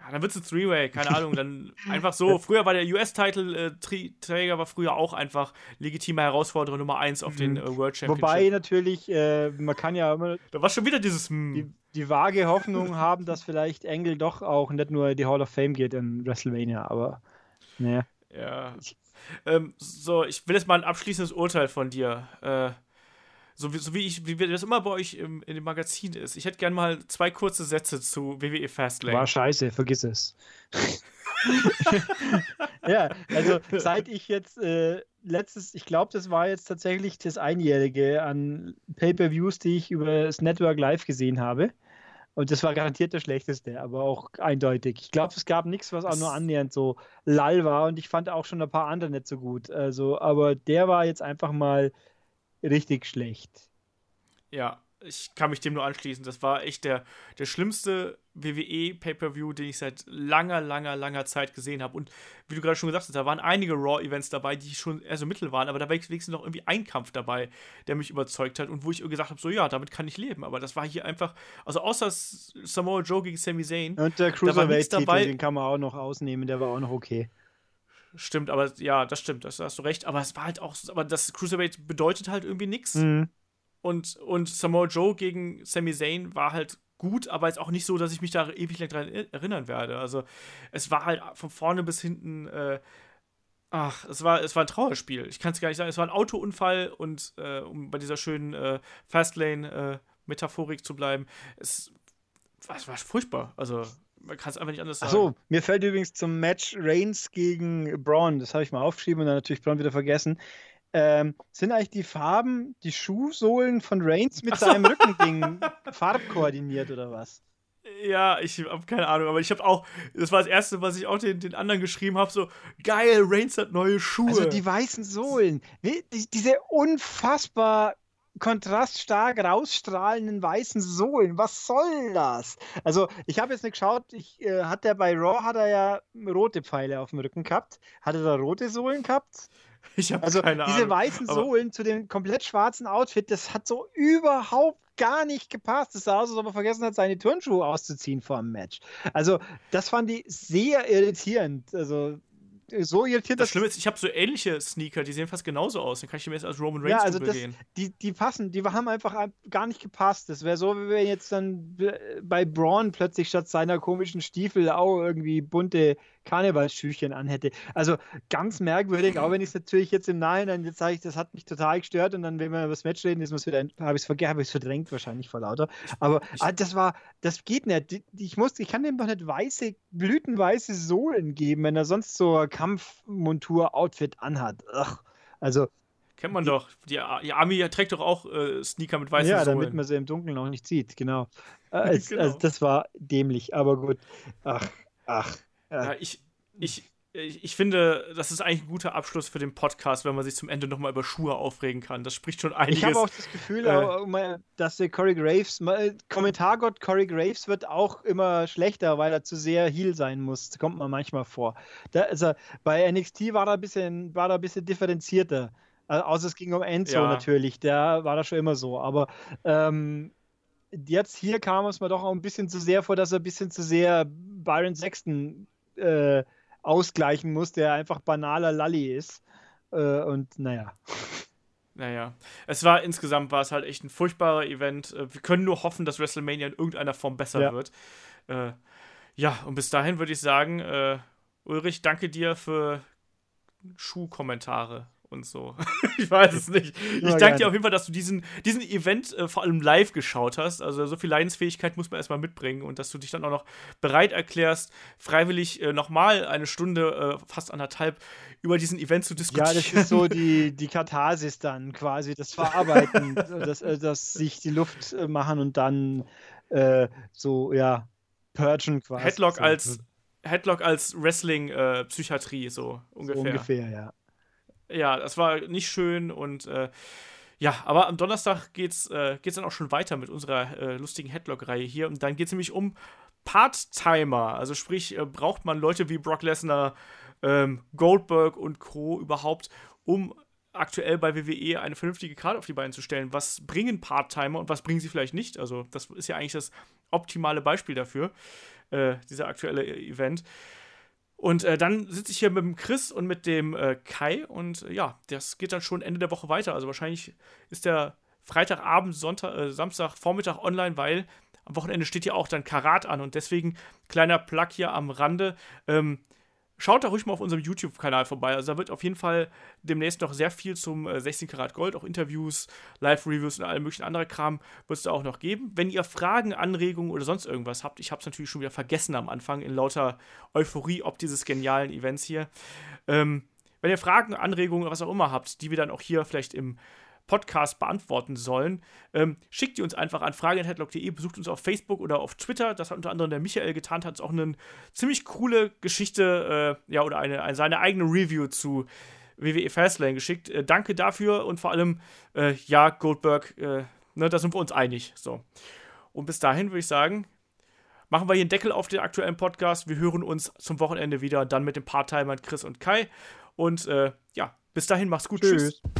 Ja, dann wird es ein Three-Way, keine Ahnung. Dann einfach so. Früher war der US-Title-Träger war früher auch einfach legitimer Herausforderer Nummer 1 auf den mhm. äh, World Championship. Wobei natürlich, äh, man kann ja immer. Da war schon wieder dieses. Die, die vage Hoffnung haben, dass vielleicht Engel doch auch nicht nur die Hall of Fame geht in WrestleMania, aber. Naja. Ja. Ähm, so, ich will jetzt mal ein abschließendes Urteil von dir. Äh, so, wie, so wie, ich, wie das immer bei euch im, in dem Magazin ist. Ich hätte gerne mal zwei kurze Sätze zu WWE Fastlane. War scheiße, vergiss es. ja, also seit ich jetzt äh, letztes, ich glaube, das war jetzt tatsächlich das Einjährige an Pay-per-Views, die ich über das Network Live gesehen habe. Und das war garantiert der schlechteste, aber auch eindeutig. Ich glaube, es gab nichts, was auch nur annähernd so lall war. Und ich fand auch schon ein paar andere nicht so gut. Also, aber der war jetzt einfach mal richtig schlecht. Ja, ich kann mich dem nur anschließen. Das war echt der, der schlimmste WWE Pay-Per-View, den ich seit langer, langer, langer Zeit gesehen habe. Und wie du gerade schon gesagt hast, da waren einige Raw-Events dabei, die schon eher so mittel waren, aber da war wenigstens noch irgendwie ein Kampf dabei, der mich überzeugt hat und wo ich gesagt habe, so ja, damit kann ich leben. Aber das war hier einfach, also außer Samoa Joe gegen Sami Zayn. Und der Cruiserweight-Titel, den kann man auch noch ausnehmen, der war auch noch okay. Stimmt, aber ja, das stimmt, das hast du recht. Aber es war halt auch, aber das Cruiserweight bedeutet halt irgendwie nichts. Mhm. Und, und Samoa Joe gegen Sami Zayn war halt gut, aber jetzt auch nicht so, dass ich mich da ewig lang dran erinnern werde. Also es war halt von vorne bis hinten, äh, ach, es war, es war ein Trauerspiel. Ich kann es gar nicht sagen. Es war ein Autounfall und äh, um bei dieser schönen äh, Fastlane-Metaphorik zu bleiben, es, es war furchtbar. Also man kann es einfach nicht anders sagen. Achso, mir fällt übrigens zum Match Reigns gegen Braun, das habe ich mal aufgeschrieben und dann natürlich Braun wieder vergessen. Ähm, sind eigentlich die Farben, die Schuhsohlen von Reigns mit seinem Rückending farbkoordiniert oder was? Ja, ich habe keine Ahnung, aber ich habe auch, das war das Erste, was ich auch den, den anderen geschrieben habe, so, geil, Reigns hat neue Schuhe. Also die weißen Sohlen, die, diese unfassbar kontraststark rausstrahlenden weißen Sohlen. Was soll das? Also, ich habe jetzt nicht geschaut, ich, äh, hat der bei Raw hat er ja rote Pfeile auf dem Rücken gehabt. Hat er da rote Sohlen gehabt? Ich habe also keine diese Ahnung. weißen Sohlen zu dem komplett schwarzen Outfit, das hat so überhaupt gar nicht gepasst. Es sah aus, als ob er vergessen hat, seine Turnschuhe auszuziehen vor dem Match. Also, das fand ich sehr irritierend. Also, so irritiert das. Das Schlimme ist, ich habe so ähnliche Sneaker, die sehen fast genauso aus. Dann kann ich mir jetzt als Roman Reigns ja, also das. Die, die passen, die haben einfach gar nicht gepasst. Das wäre so, wie wenn jetzt dann bei Braun plötzlich statt seiner komischen Stiefel auch irgendwie bunte Karnevalsschüchchen anhätte. Also ganz merkwürdig, auch wenn ich es natürlich jetzt im Nachhinein jetzt sage ich, das hat mich total gestört und dann, wenn wir über das Match reden, ist es wieder, habe ich es vergessen, habe ich es verdrängt wahrscheinlich vor lauter. Aber ah, das war, das geht nicht. Ich muss, ich kann dem doch nicht weiße, blütenweiße Sohlen geben, wenn er sonst so ein Kampfmontur-Outfit anhat. Ugh. Also Kennt man doch. Die, die Army trägt doch auch äh, Sneaker mit weißen Ja, Sohlen. damit man sie im Dunkeln auch nicht sieht, genau. Äh, es, genau. Also das war dämlich, aber gut. Ach, ach. Ja, ich, ich, ich finde, das ist eigentlich ein guter Abschluss für den Podcast, wenn man sich zum Ende nochmal über Schuhe aufregen kann. Das spricht schon einiges. Ich habe auch das Gefühl, äh, dass der Corey Graves, Kommentargott Corey Graves wird auch immer schlechter, weil er zu sehr Heal sein muss. Das kommt man manchmal vor. Da, also, bei NXT war er ein bisschen, war er ein bisschen differenzierter. Also, außer es ging um Enzo ja. natürlich, der war da schon immer so. Aber ähm, jetzt hier kam es mir doch auch ein bisschen zu sehr vor, dass er ein bisschen zu sehr Byron Sexton äh, ausgleichen muss, der einfach banaler Lalli ist. Äh, und naja. Naja, es war insgesamt war es halt echt ein furchtbarer Event. Äh, wir können nur hoffen, dass WrestleMania in irgendeiner Form besser ja. wird. Äh, ja, und bis dahin würde ich sagen, äh, Ulrich, danke dir für Schuhkommentare und so. ich weiß es nicht. Ich danke dir auf jeden Fall, dass du diesen, diesen Event äh, vor allem live geschaut hast. Also so viel Leidensfähigkeit muss man erstmal mitbringen und dass du dich dann auch noch bereit erklärst, freiwillig äh, nochmal eine Stunde, äh, fast anderthalb, über diesen Event zu diskutieren. Ja, das ist so die, die Katharsis dann quasi, das Verarbeiten, das, äh, das sich die Luft äh, machen und dann äh, so, ja, purgen quasi. Headlock als Headlock als Wrestling-Psychiatrie, so ungefähr. So ungefähr, ja ja, das war nicht schön und äh, ja, aber am Donnerstag geht's, äh, geht's dann auch schon weiter mit unserer äh, lustigen Headlock-Reihe hier. Und dann geht es nämlich um Part-Timer. Also sprich, äh, braucht man Leute wie Brock Lesnar, ähm, Goldberg und Co. überhaupt, um aktuell bei WWE eine vernünftige Karte auf die Beine zu stellen. Was bringen Part-Timer und was bringen sie vielleicht nicht? Also, das ist ja eigentlich das optimale Beispiel dafür, äh, dieser aktuelle Event. Und äh, dann sitze ich hier mit dem Chris und mit dem äh, Kai und äh, ja, das geht dann schon Ende der Woche weiter. Also wahrscheinlich ist der Freitagabend, Sonntag, äh, Samstag, Vormittag online, weil am Wochenende steht ja auch dann Karat an und deswegen kleiner Plug hier am Rande. Ähm, Schaut da ruhig mal auf unserem YouTube-Kanal vorbei. Also da wird auf jeden Fall demnächst noch sehr viel zum äh, 16 Karat Gold, auch Interviews, Live-Reviews und allem möglichen anderen Kram wird es da auch noch geben. Wenn ihr Fragen, Anregungen oder sonst irgendwas habt, ich habe es natürlich schon wieder vergessen am Anfang in lauter Euphorie ob dieses genialen Events hier. Ähm, wenn ihr Fragen, Anregungen oder was auch immer habt, die wir dann auch hier vielleicht im Podcast beantworten sollen, ähm, schickt die uns einfach an fragen.headlock.de, besucht uns auf Facebook oder auf Twitter. Das hat unter anderem der Michael getan, hat auch eine ziemlich coole Geschichte, äh, ja, oder eine, eine, seine eigene Review zu WWE Fastlane geschickt. Äh, danke dafür und vor allem, äh, ja, Goldberg, äh, ne, da sind wir uns einig. So. Und bis dahin würde ich sagen, machen wir hier einen Deckel auf den aktuellen Podcast. Wir hören uns zum Wochenende wieder, dann mit den Part-Timern Chris und Kai. Und äh, ja, bis dahin, mach's gut. Tschüss. Tschüss.